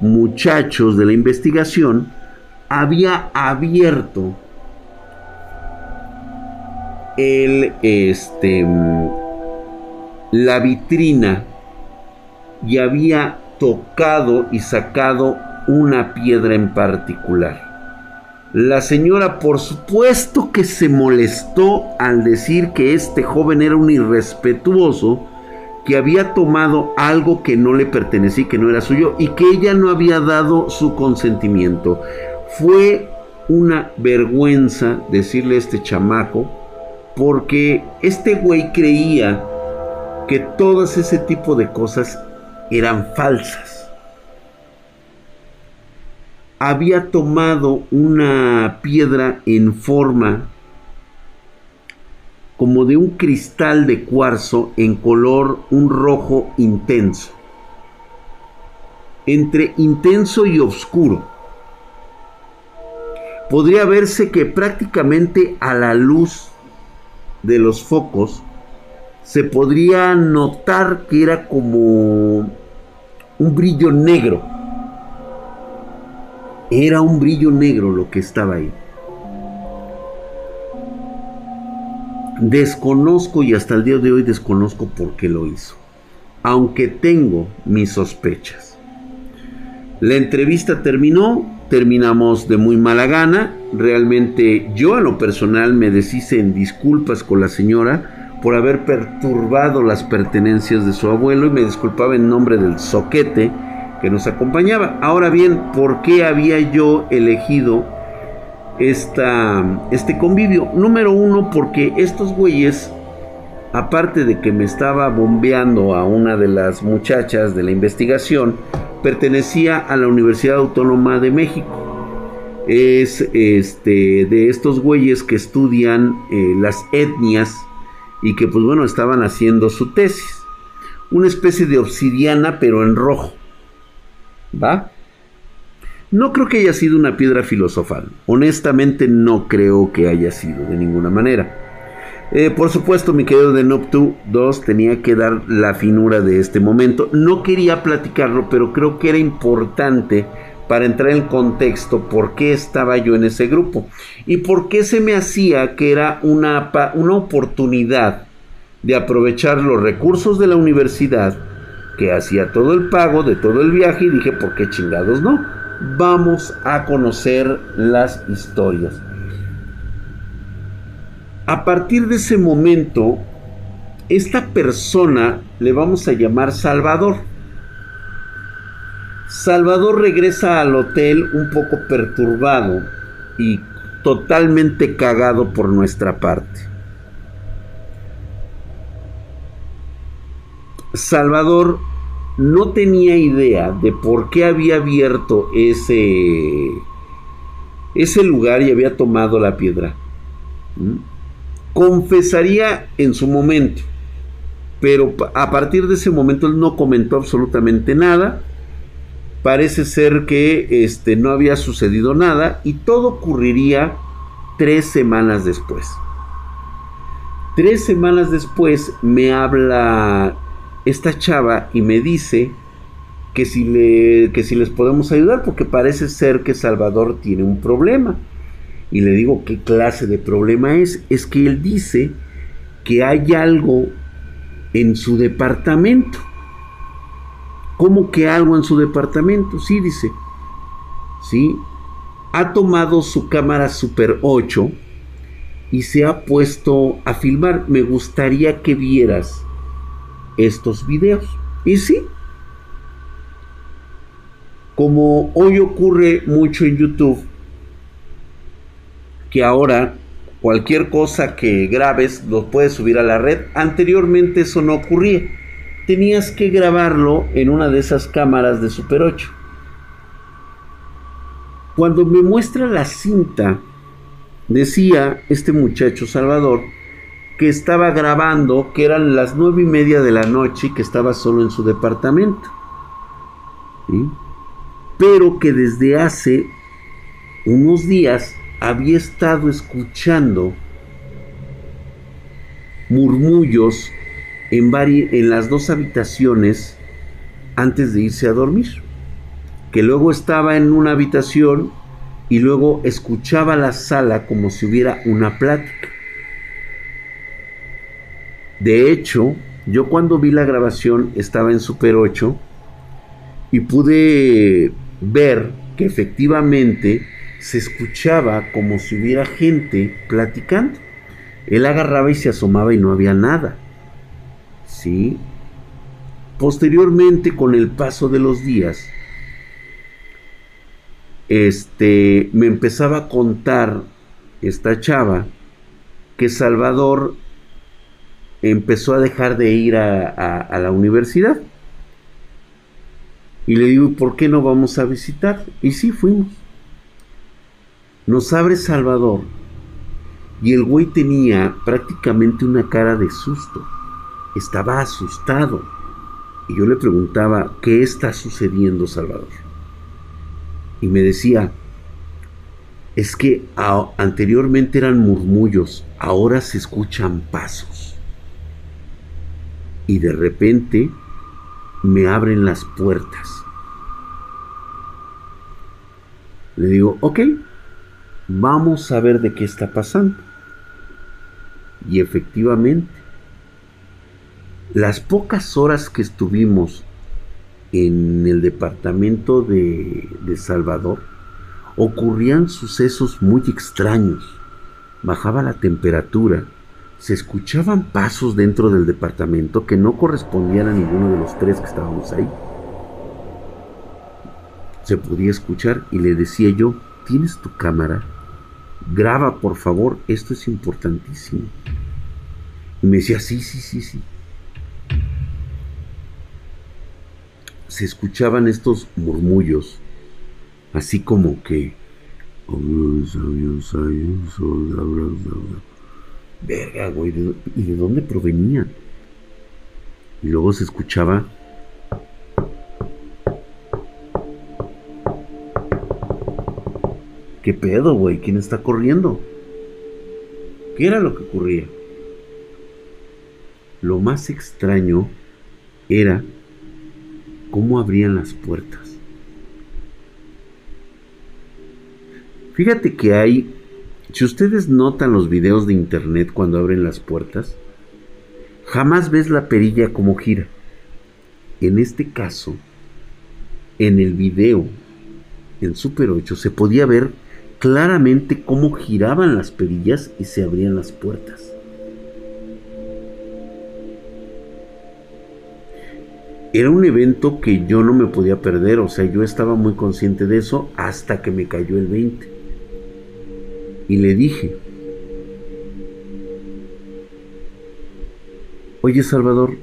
muchachos de la investigación había abierto el este la vitrina y había tocado y sacado una piedra en particular. La señora por supuesto que se molestó al decir que este joven era un irrespetuoso, que había tomado algo que no le pertenecía, que no era suyo, y que ella no había dado su consentimiento. Fue una vergüenza decirle a este chamaco, porque este güey creía que todas ese tipo de cosas eran falsas había tomado una piedra en forma como de un cristal de cuarzo en color un rojo intenso, entre intenso y oscuro. Podría verse que prácticamente a la luz de los focos se podría notar que era como un brillo negro era un brillo negro lo que estaba ahí. Desconozco y hasta el día de hoy desconozco por qué lo hizo, aunque tengo mis sospechas. La entrevista terminó, terminamos de muy mala gana, realmente yo a lo personal me deshice en disculpas con la señora por haber perturbado las pertenencias de su abuelo y me disculpaba en nombre del soquete que nos acompañaba. Ahora bien, ¿por qué había yo elegido esta, este convivio? Número uno, porque estos güeyes aparte de que me estaba bombeando a una de las muchachas de la investigación, pertenecía a la Universidad Autónoma de México. Es este de estos güeyes que estudian eh, las etnias y que pues bueno estaban haciendo su tesis. Una especie de obsidiana pero en rojo. ¿Va? No creo que haya sido una piedra filosofal. Honestamente no creo que haya sido de ninguna manera. Eh, por supuesto, mi querido de Noptu 2 tenía que dar la finura de este momento. No quería platicarlo, pero creo que era importante para entrar en contexto por qué estaba yo en ese grupo y por qué se me hacía que era una, una oportunidad de aprovechar los recursos de la universidad que hacía todo el pago de todo el viaje y dije, ¿por qué chingados no? Vamos a conocer las historias. A partir de ese momento, esta persona le vamos a llamar Salvador. Salvador regresa al hotel un poco perturbado y totalmente cagado por nuestra parte. Salvador no tenía idea de por qué había abierto ese, ese lugar y había tomado la piedra. ¿Mm? Confesaría en su momento, pero a partir de ese momento él no comentó absolutamente nada. Parece ser que este, no había sucedido nada y todo ocurriría tres semanas después. Tres semanas después me habla esta chava y me dice que si, le, que si les podemos ayudar porque parece ser que Salvador tiene un problema. Y le digo, ¿qué clase de problema es? Es que él dice que hay algo en su departamento. ¿Cómo que algo en su departamento? Sí, dice. Sí. Ha tomado su cámara Super 8 y se ha puesto a filmar. Me gustaría que vieras estos videos. Y sí, como hoy ocurre mucho en YouTube, que ahora cualquier cosa que grabes lo puedes subir a la red, anteriormente eso no ocurría. Tenías que grabarlo en una de esas cámaras de Super 8. Cuando me muestra la cinta, decía este muchacho Salvador, que estaba grabando, que eran las nueve y media de la noche y que estaba solo en su departamento. Pero que desde hace unos días había estado escuchando murmullos en, en las dos habitaciones antes de irse a dormir. Que luego estaba en una habitación y luego escuchaba la sala como si hubiera una plática. De hecho, yo cuando vi la grabación estaba en Super 8 y pude ver que efectivamente se escuchaba como si hubiera gente platicando. Él agarraba y se asomaba y no había nada. ¿Sí? Posteriormente, con el paso de los días, este, me empezaba a contar esta chava que Salvador empezó a dejar de ir a, la universidad. Y le digo, ¿por qué no vamos a visitar? Y sí, fuimos. Nos abre Salvador. Y el güey tenía prácticamente una cara de susto. Estaba asustado. Y yo le preguntaba, ¿qué está sucediendo, Salvador? Y me decía, es que anteriormente eran murmullos, ahora se escuchan pasos y de repente me abren las puertas. Le digo, ok, vamos a ver de qué está pasando. Y efectivamente, las pocas horas que estuvimos en el departamento de, de Salvador, ocurrían sucesos muy extraños. Bajaba la temperatura, se escuchaban pasos dentro del departamento que no correspondían a ninguno de los tres que estábamos ahí. Se podía escuchar y le decía yo, ¿tienes tu cámara? Graba, por favor, esto es importantísimo. Y me decía, sí, sí, sí, sí. Se escuchaban estos murmullos, así como que... Verga, güey, ¿y de dónde provenían? Y luego se escuchaba ¿Qué pedo, güey? ¿Quién está corriendo? ¿Qué era lo que ocurría? Lo más extraño era cómo abrían las puertas. Fíjate que hay, si ustedes notan los videos de internet cuando abren las puertas, jamás ves la perilla como gira. En este caso, en el video, en Super 8, se podía ver claramente cómo giraban las perillas y se abrían las puertas. Era un evento que yo no me podía perder, o sea, yo estaba muy consciente de eso hasta que me cayó el 20. Y le dije, oye Salvador,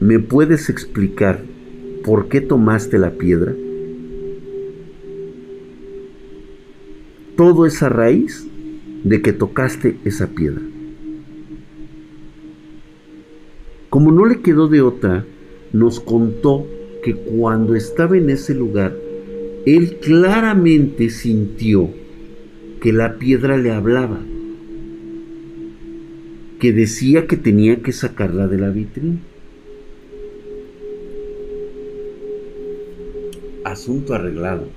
¿me puedes explicar por qué tomaste la piedra? todo es a raíz de que tocaste esa piedra. Como no le quedó de otra, nos contó que cuando estaba en ese lugar, él claramente sintió que la piedra le hablaba, que decía que tenía que sacarla de la vitrina. Asunto arreglado.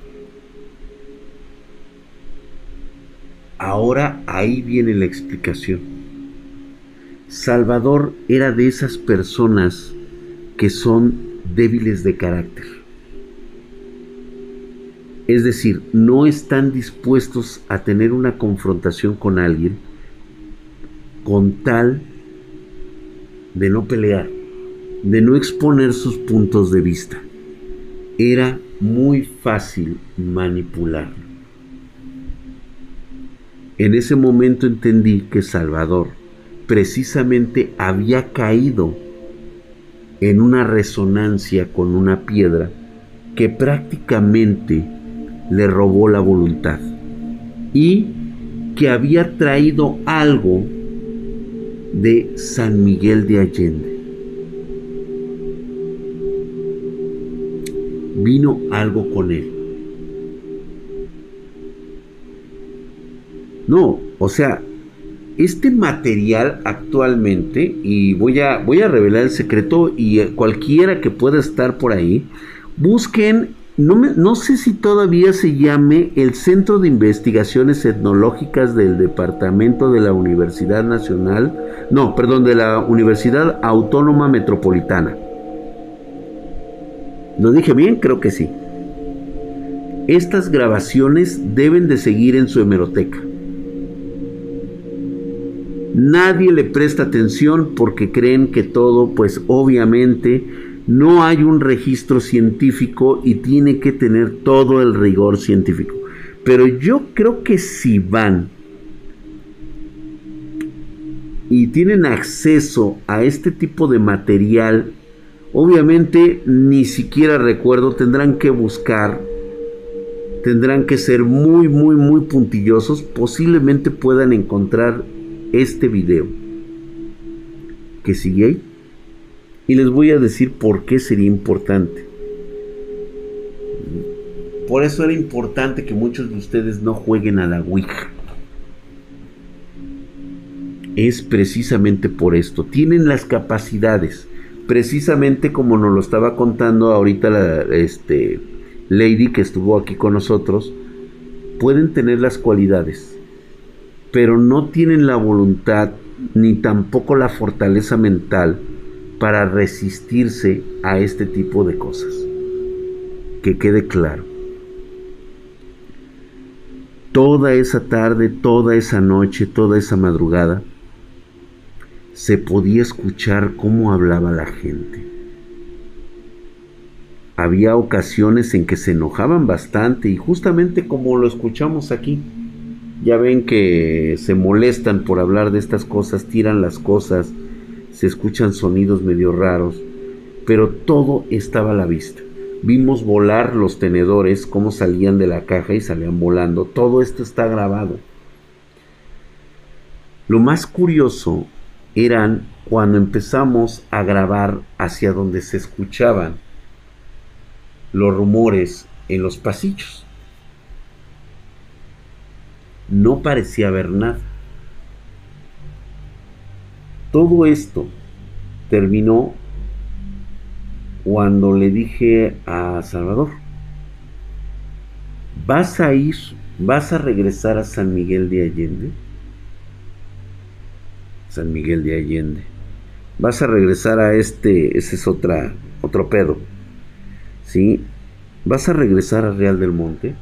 Ahora ahí viene la explicación. Salvador era de esas personas que son débiles de carácter. Es decir, no están dispuestos a tener una confrontación con alguien con tal de no pelear, de no exponer sus puntos de vista. Era muy fácil manipular. En ese momento entendí que Salvador precisamente había caído en una resonancia con una piedra que prácticamente le robó la voluntad y que había traído algo de San Miguel de Allende. Vino algo con él. No, o sea, este material actualmente, y voy a, voy a revelar el secreto, y cualquiera que pueda estar por ahí, busquen, no, sé si todavía se llame el Centro de Investigaciones Etnológicas del Departamento de la Universidad Nacional, no, perdón, de la Universidad Autónoma Metropolitana. ¿Lo dije bien? Creo que sí. Estas grabaciones deben de seguir en su hemeroteca. Nadie le presta atención porque creen que todo, pues obviamente, no hay un registro científico y tiene que tener todo el rigor científico. Pero yo creo que si van y tienen acceso a este tipo de material, obviamente ni siquiera recuerdo, tendrán que buscar, tendrán que ser muy, muy, muy puntillosos, posiblemente puedan encontrar este video. Que sigue ahí y les voy a decir por qué sería importante. Por eso era importante que muchos de ustedes no jueguen a la Ouija. Es precisamente por esto. Tienen las capacidades. Precisamente como nos lo estaba contando ahorita la este, Lady que estuvo aquí con nosotros. Pueden tener las cualidades pero no tienen la voluntad ni tampoco la fortaleza mental para resistirse a este tipo de cosas. Que quede claro. Toda esa tarde, toda esa noche, toda esa madrugada, se podía escuchar cómo hablaba la gente. Había ocasiones en que se enojaban bastante y justamente como lo escuchamos aquí, ya ven que se molestan por hablar de estas cosas, tiran las cosas se escuchan sonidos medio raros, pero todo estaba a la vista. Vimos volar los tenedores, cómo salían de la caja y salían volando. Todo esto está grabado. Lo más curioso eran cuando empezamos a grabar hacia donde se escuchaban los rumores en los pasillos. No parecía haber nada. Todo esto terminó cuando le dije a Salvador, ¿vas a ir, vas a regresar a San Miguel de Allende? San Miguel de Allende. Vas a regresar a este, ese es otra, otro pedo. ¿Sí? Vas a regresar a Real del Monte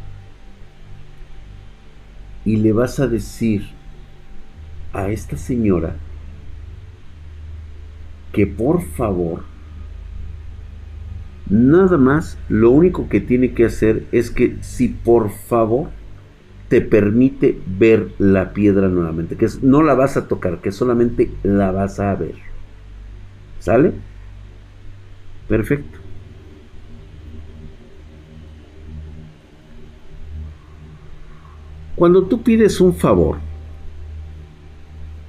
y le vas a decir a esta señora que por favor Nada más, lo único que tiene que hacer es que si por favor te permite ver la piedra nuevamente, que no la vas a tocar, que solamente la vas a ver. ¿Sale? Perfecto. Cuando tú pides un favor,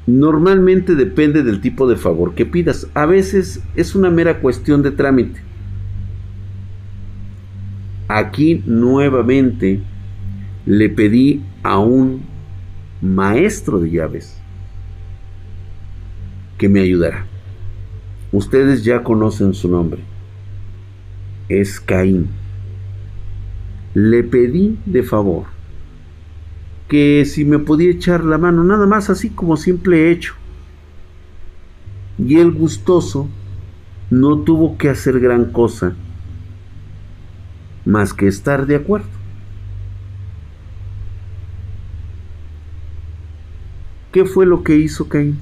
normalmente depende del tipo de favor que pidas. A veces es una mera cuestión de trámite. Aquí nuevamente le pedí a un maestro de llaves que me ayudara. Ustedes ya conocen su nombre. Es Caín. Le pedí de favor que si me podía echar la mano, nada más así como simple hecho. Y el gustoso no tuvo que hacer gran cosa más que estar de acuerdo. ¿Qué fue lo que hizo Caín?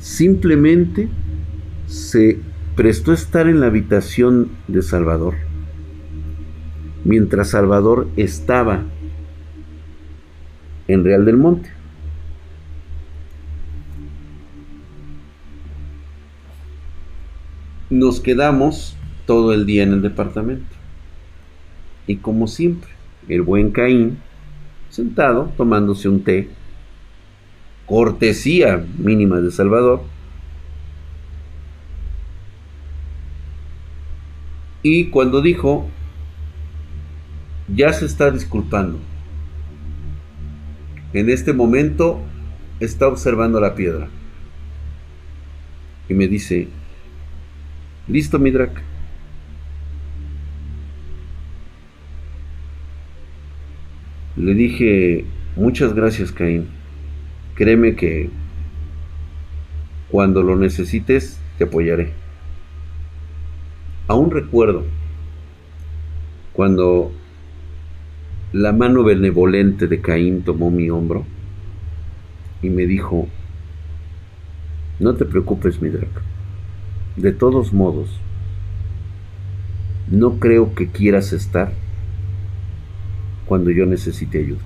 Simplemente se prestó estar en la habitación de Salvador, mientras Salvador estaba en Real del Monte. nos quedamos todo el día en el departamento. Y como siempre, el buen Caín, sentado, tomándose un té, cortesía mínima de Salvador, y cuando dijo, ya se está disculpando, en este momento está observando la piedra, y me dice, Listo, Midrak. Le dije, muchas gracias, Caín. Créeme que cuando lo necesites, te apoyaré. Aún recuerdo cuando la mano benevolente de Caín tomó mi hombro y me dijo, no te preocupes, Midrak. De todos modos, no creo que quieras estar cuando yo necesite ayuda.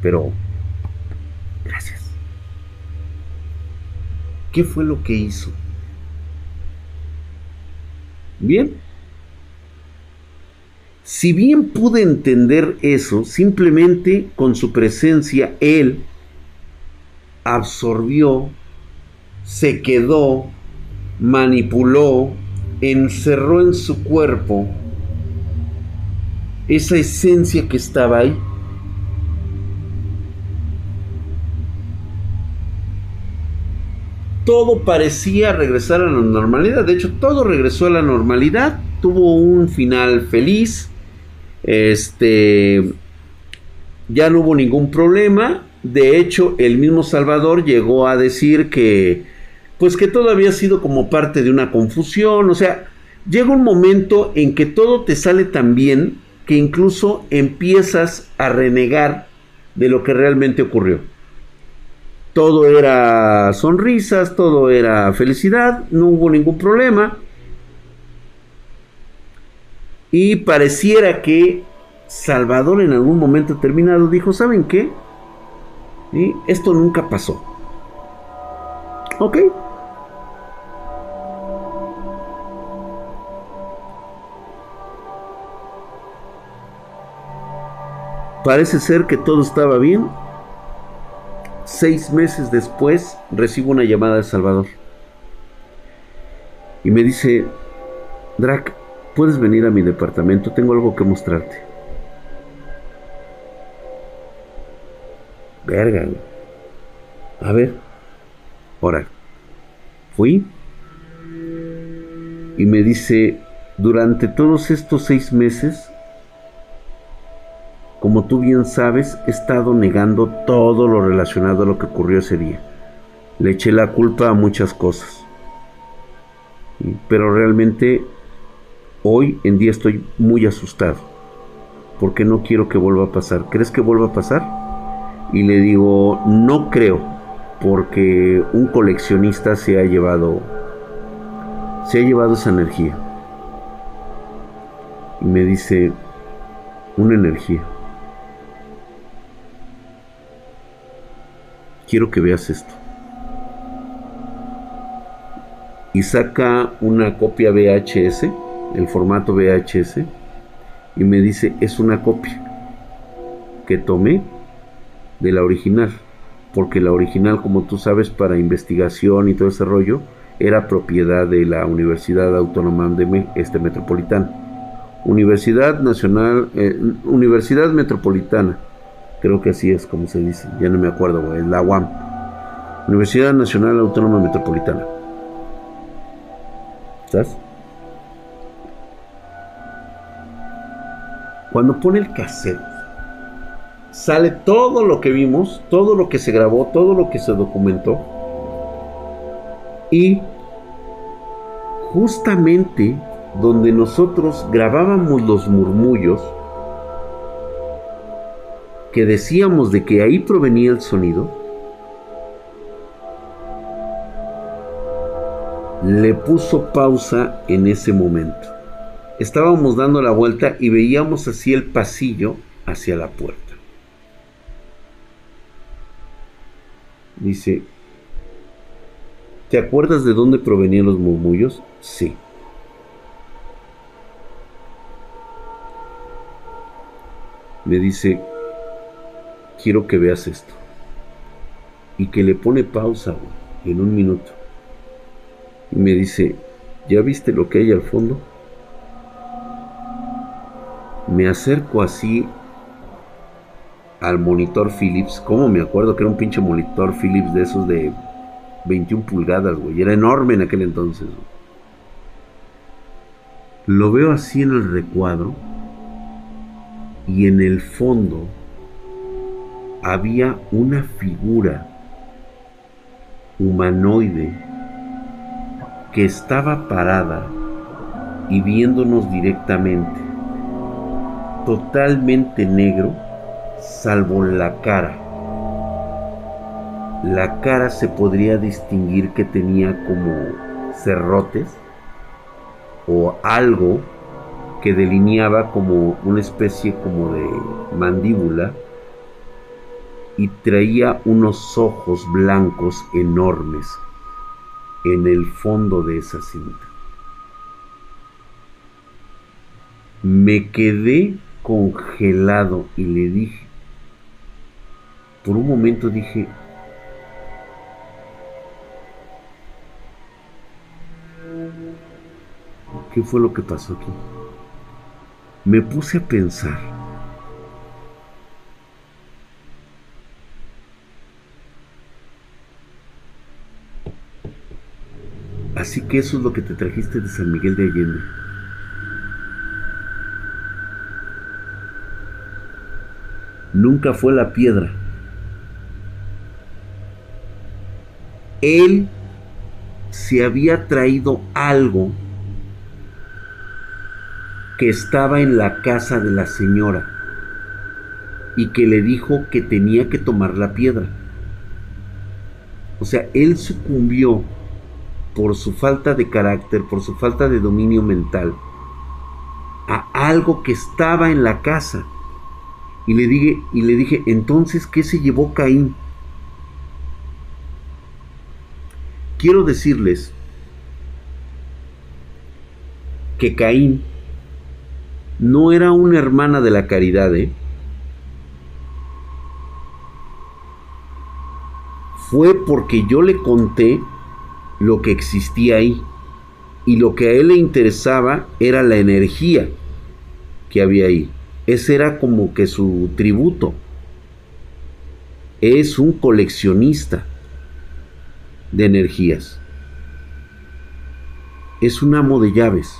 Pero, gracias. ¿Qué fue lo que hizo? Bien. Si bien pude entender eso, simplemente con su presencia, él absorbió se quedó, manipuló, encerró en su cuerpo esa esencia que estaba ahí. Todo parecía regresar a la normalidad. De hecho, todo regresó a la normalidad. Tuvo un final feliz. Este. Ya no hubo ningún problema. De hecho, el mismo Salvador llegó a decir que pues que todo había sido como parte de una confusión, o sea, llega un momento en que todo te sale tan bien que incluso empiezas a renegar de lo que realmente ocurrió. Todo era sonrisas, todo era felicidad, no hubo ningún problema. Y pareciera que Salvador en algún momento terminado dijo, ¿saben qué? Esto nunca pasó. Ok. Parece ser que todo estaba bien. Seis meses después recibo una llamada de Salvador. Y me dice, Drac, puedes venir a mi departamento, tengo algo que mostrarte. Verga, A ver. Ahora. Fui. Y me dice, durante todos estos seis meses, como tú bien sabes, he estado negando todo lo relacionado a lo que ocurrió ese día. Le eché la culpa a muchas cosas. Pero realmente hoy en día estoy muy asustado. Porque no quiero que vuelva a pasar. ¿Crees que vuelva a pasar? Y le digo, no creo. Porque un coleccionista se ha llevado. Se ha llevado esa energía. Y me dice, una energía. Quiero que veas esto. Y saca una copia VHS, el formato VHS, y me dice, es una copia que tomé de la original, porque la original, como tú sabes, para investigación y todo ese rollo, era propiedad de la Universidad Autónoma de este Metropolitana. Universidad Nacional, eh, Universidad Metropolitana Creo que así es como se dice. Ya no me acuerdo, la UAM. Universidad Nacional Autónoma Metropolitana. ¿Estás? Cuando pone el cassette, sale todo lo que vimos, todo lo que se grabó, todo lo que se documentó. Y justamente donde nosotros grabábamos los murmullos, que decíamos de que ahí provenía el sonido, le puso pausa en ese momento. Estábamos dando la vuelta y veíamos así el pasillo hacia la puerta. Dice, ¿te acuerdas de dónde provenían los murmullos? Sí. Me dice, quiero que veas esto. Y que le pone pausa, en un minuto. Y me dice, ¿ya viste lo que hay al fondo? Me acerco así al monitor Philips. ¿Cómo me acuerdo que era un pinche monitor Philips de esos de 21 pulgadas, güey? Era enorme en aquel entonces. Lo veo así en el recuadro. Y en el fondo había una figura humanoide que estaba parada y viéndonos directamente, totalmente negro, salvo la cara. La cara se podría distinguir que tenía como cerrotes o algo que delineaba como una especie como de mandíbula y traía unos ojos blancos enormes en el fondo de esa cinta. Me quedé congelado y le dije, por un momento dije, ¿qué fue lo que pasó aquí? Me puse a pensar Así que eso es lo que te trajiste de San Miguel de Allende. Nunca fue la piedra. Él se había traído algo que estaba en la casa de la señora y que le dijo que tenía que tomar la piedra. O sea, él sucumbió por su falta de carácter, por su falta de dominio mental, a algo que estaba en la casa. Y le dije, y le dije, entonces, ¿qué se llevó Caín? Quiero decirles que Caín no era una hermana de la caridad, ¿eh? Fue porque yo le conté lo que existía ahí y lo que a él le interesaba era la energía que había ahí. Ese era como que su tributo. Es un coleccionista de energías. Es un amo de llaves.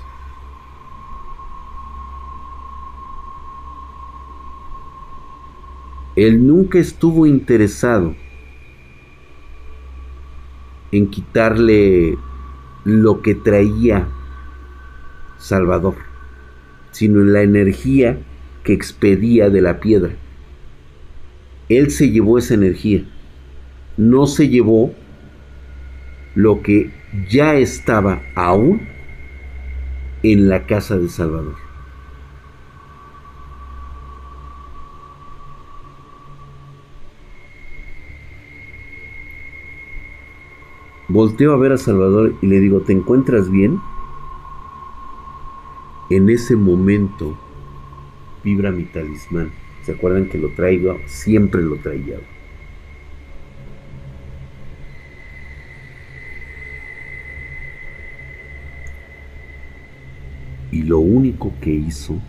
Él nunca estuvo interesado en quitarle lo que traía Salvador, sino en la energía que expedía de la piedra. Él se llevó esa energía, no se llevó lo que ya estaba aún en la casa de Salvador. Volteo a ver a Salvador y le digo, ¿te encuentras bien? En ese momento vibra mi talismán. ¿Se acuerdan que lo traigo? Siempre lo traía. Y lo único que hizo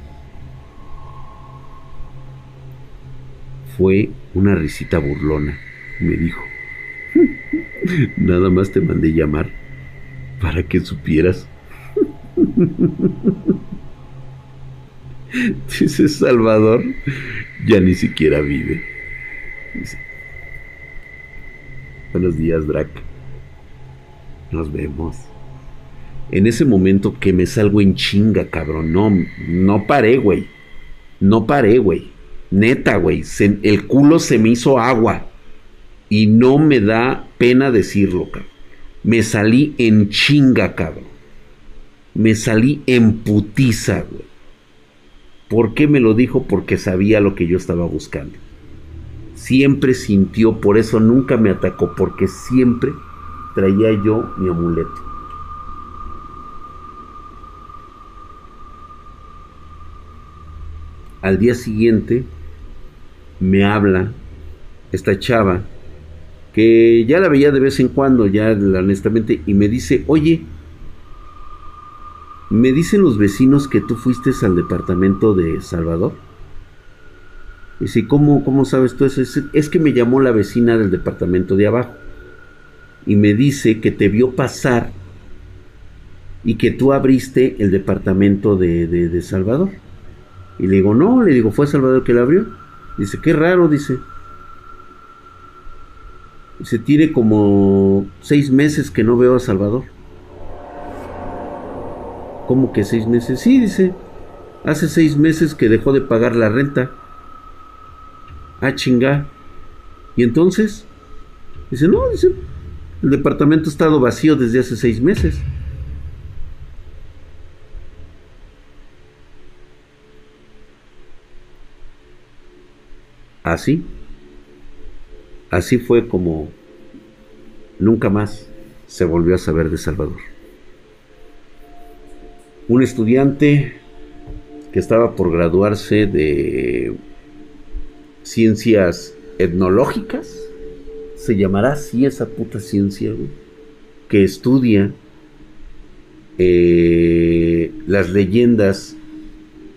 fue una risita burlona. Me dijo, Nada más te mandé llamar para que supieras. Dice Salvador, ya ni siquiera vive. Buenos días, Drac. Nos vemos. En ese momento que me salgo en chinga, cabrón. No, no paré, güey. No paré, güey. Neta, güey. el culo se me hizo agua. Y no me da pena decirlo, cabrón. Me salí en chinga, cabrón. Me salí en putiza, güey. ¿Por qué me lo dijo? Porque sabía lo que yo estaba buscando. Siempre sintió, por eso nunca me atacó, porque siempre traía yo mi amuleto. Al día siguiente me habla esta chava que ya la veía de vez en cuando, ya honestamente, y me dice, oye, me dicen los vecinos que tú fuiste al departamento de Salvador. Y dice, ¿cómo, cómo sabes tú eso? Es, que me llamó la vecina del departamento de abajo y me dice que te vio pasar y que tú abriste el departamento de, de, de Salvador. Y le digo, no, le digo, fue Salvador que la abrió. Dice, qué raro, dice se tiene como seis meses que no veo a Salvador. ¿Cómo que seis meses? Sí, dice. Hace seis meses que dejó de pagar la renta. Ah, chinga. ¿Y entonces? Dice, no, dice, el departamento ha estado vacío desde hace seis meses. Así. Así fue como nunca más se volvió a saber de Salvador. Un estudiante que estaba por graduarse de ciencias etnológicas, se llamará así esa puta ciencia, que estudia eh, las leyendas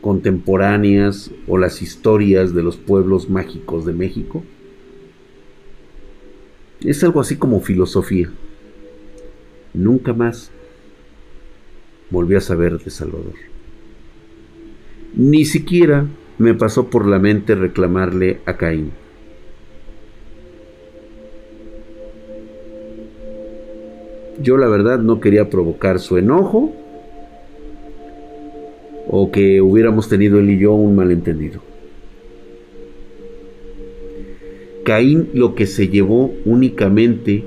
contemporáneas o las historias de los pueblos mágicos de México es algo así como filosofía. Nunca más volví a saber de Salvador. Ni siquiera me pasó por la mente reclamarle a Caín. Yo la verdad no quería provocar su enojo o que hubiéramos tenido él y yo un malentendido. Caín lo que se llevó únicamente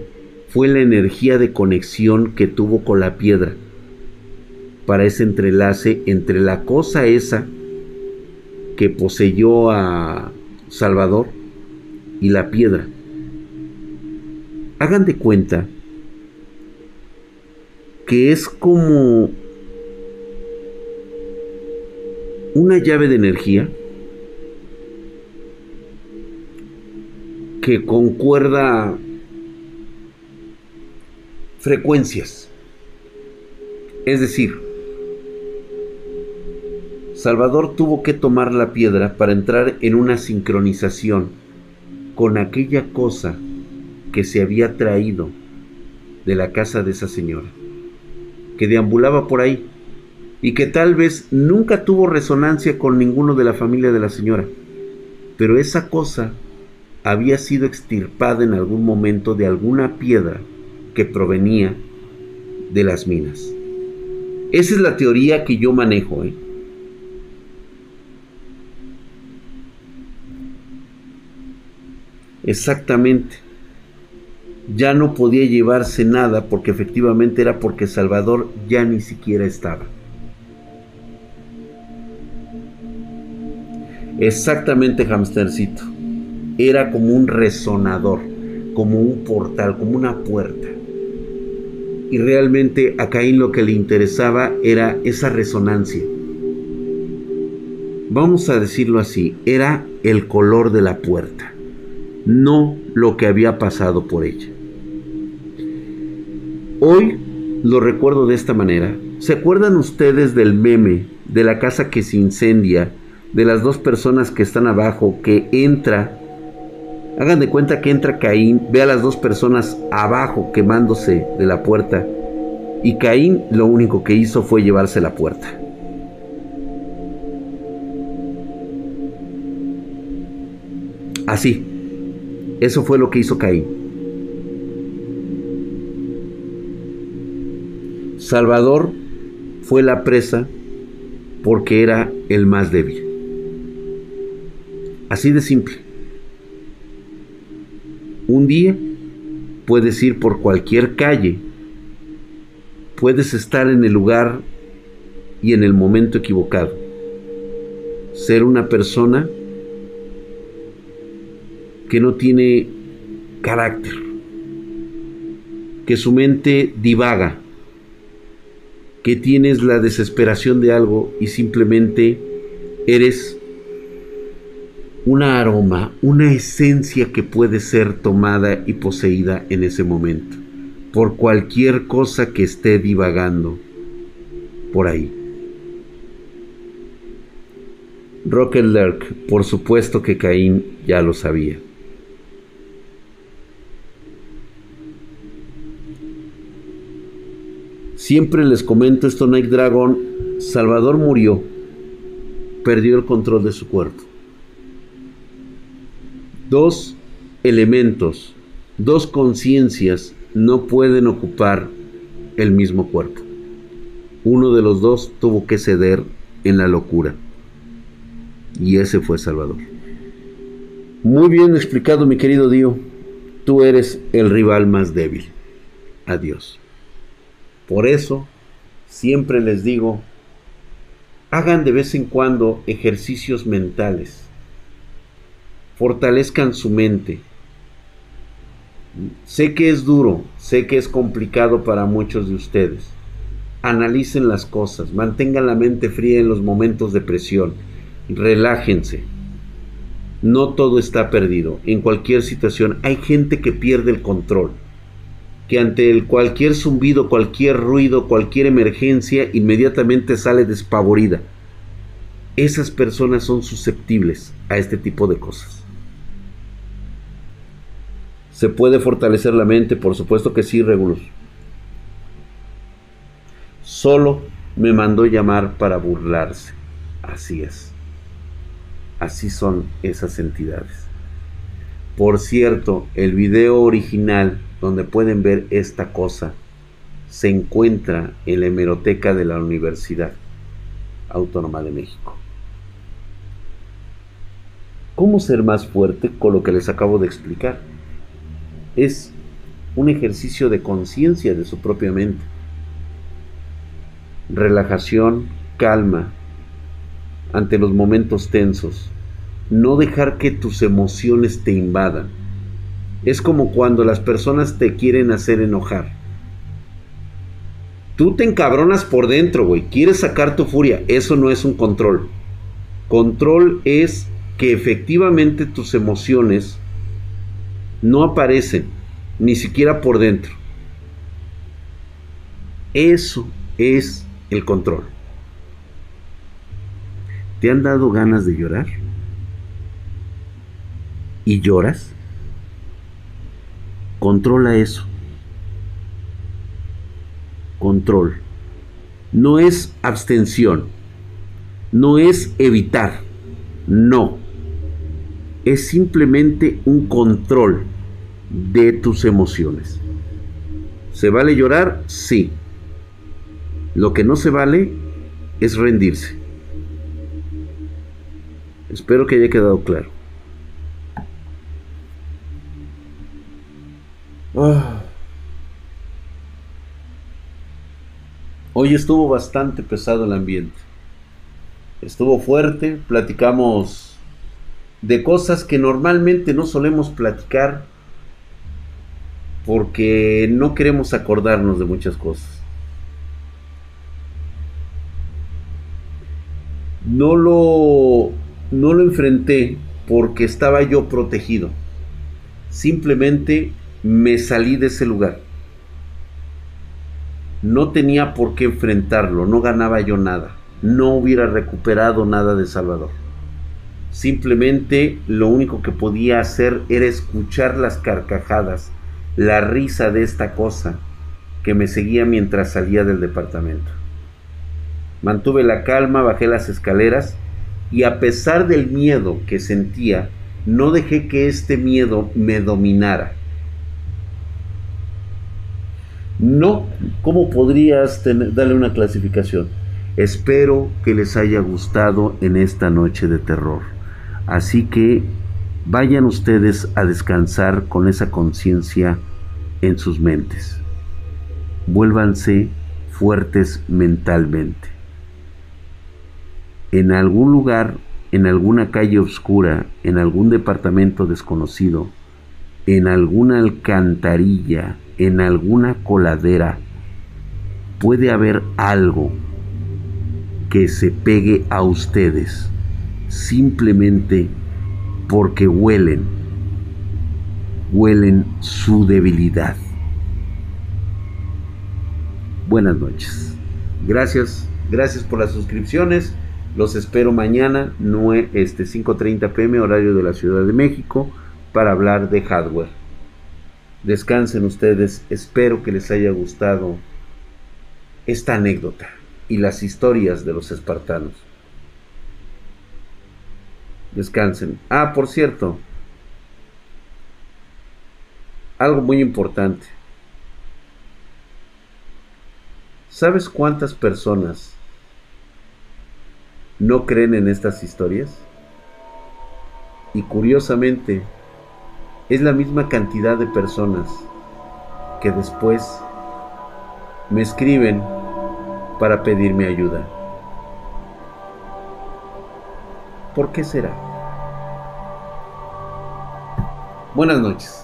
fue la energía de conexión que tuvo con la piedra. para ese entrelace entre la cosa esa que poseyó a Salvador y la piedra. Hagan de cuenta que es como una llave de energía que concuerda frecuencias. Es decir, Salvador tuvo que tomar la piedra para entrar en una sincronización con aquella cosa que se había traído de la casa de esa señora, que deambulaba por ahí y que tal vez nunca tuvo resonancia con ninguno de la familia de la señora, pero esa cosa había sido extirpada en algún momento de alguna piedra que provenía de las minas. Esa es la teoría que yo manejo. ¿eh? Exactamente. Ya no podía llevarse nada porque efectivamente era porque Salvador ya ni siquiera estaba. Exactamente, hamstercito. Era como un resonador, como un portal, como una puerta. Y realmente a Caín lo que le interesaba era esa resonancia. Vamos a decirlo así, era el color de la puerta, no lo que había pasado por ella. Hoy lo recuerdo de esta manera. ¿Se acuerdan ustedes del meme de la casa que se incendia de las dos personas que están abajo, que entra, hagan de cuenta que entra Caín, ve a las dos personas abajo quemándose de la puerta, y Caín lo único que hizo fue llevarse la puerta. Así, eso fue lo que hizo Caín. Salvador fue la presa porque era el más débil. Así de simple. Un día puedes ir por cualquier calle, puedes estar en el lugar y en el momento equivocado. Ser una persona que no tiene carácter, que su mente divaga, que tienes la desesperación de algo y simplemente eres una aroma, una esencia que puede ser tomada y poseída en ese momento por cualquier cosa que esté divagando por ahí. Rocket Lurk, por supuesto que Caín ya lo sabía. Siempre les comento esto, Night Dragon. Salvador murió, perdió el control de su cuerpo dos elementos, dos conciencias no pueden ocupar el mismo cuerpo. Uno de los dos tuvo que ceder en la locura. Y ese fue Salvador. Muy bien explicado, mi querido Dio. Tú eres el rival más débil. Adiós. Por eso, siempre les digo, hagan de vez en cuando ejercicios mentales fortalezcan su mente. Sé que es duro, sé que es complicado para muchos de ustedes. Analicen las cosas, mantengan la mente fría en los momentos de presión, relájense. No todo está perdido. En cualquier situación hay gente que pierde el control, que ante el cualquier zumbido, cualquier ruido, cualquier emergencia, inmediatamente sale despavorida. Esas personas son susceptibles a este tipo de cosas. ¿Se puede fortalecer la mente? Por supuesto que sí, Regulus. Solo me mandó llamar para burlarse. Así es. Así son esas entidades. Por cierto, el video original donde pueden ver esta cosa se encuentra en la hemeroteca de la Universidad Autónoma de México. ¿Cómo ser más fuerte con lo que les acabo de explicar? Es un ejercicio de conciencia de su propia mente. relajación, calma ante los momentos tensos. No dejar que tus emociones te invadan. Es como cuando las personas te quieren hacer enojar. Tú te encabronas por dentro, güey. Quieres sacar tu furia. Eso no es un control. Control es que efectivamente tus emociones no aparecen, ni siquiera por dentro. Eso es el control. ¿Te han dado ganas de llorar? ¿Y lloras? Controla eso. Control. No es abstención. No es evitar. No. Es simplemente un control de tus emociones. ¿Se vale llorar? Sí. Lo que no se vale es rendirse. Espero que haya quedado claro. Ah. Hoy estuvo bastante pesado el ambiente. Estuvo fuerte, platicamos de cosas que normalmente no solemos platicar porque no queremos acordarnos de muchas cosas. no lo, no lo enfrenté porque estaba yo protegido. Simplemente me salí de ese lugar. No tenía por qué enfrentarlo, no ganaba yo nada. No hubiera recuperado nada de Salvador. Simplemente lo único que podía hacer era escuchar las carcajadas, la risa de esta cosa que me seguía mientras salía del departamento. Mantuve la calma, bajé las escaleras y a pesar del miedo que sentía, no dejé que este miedo me dominara. No, ¿cómo podrías darle una clasificación? Espero que les haya gustado en esta noche de terror. Así que vayan ustedes a descansar con esa conciencia en sus mentes. Vuélvanse fuertes mentalmente en algún lugar, en alguna calle oscura, en algún departamento desconocido, en alguna alcantarilla, en alguna coladera, puede haber algo que se pegue a ustedes simplemente porque huelen, huelen su debilidad. Buenas noches. Gracias, gracias por las suscripciones. Los espero mañana, este, 5.30 pm, horario de la Ciudad de México, para hablar de hardware. Descansen ustedes, espero que les haya gustado esta anécdota y las historias de los espartanos. Descansen. Ah, por cierto, algo muy importante. ¿Sabes cuántas personas no creen en estas historias? Y curiosamente, es la misma cantidad de personas que después me escriben para pedirme ayuda. ¿Por qué será? Buenas noches.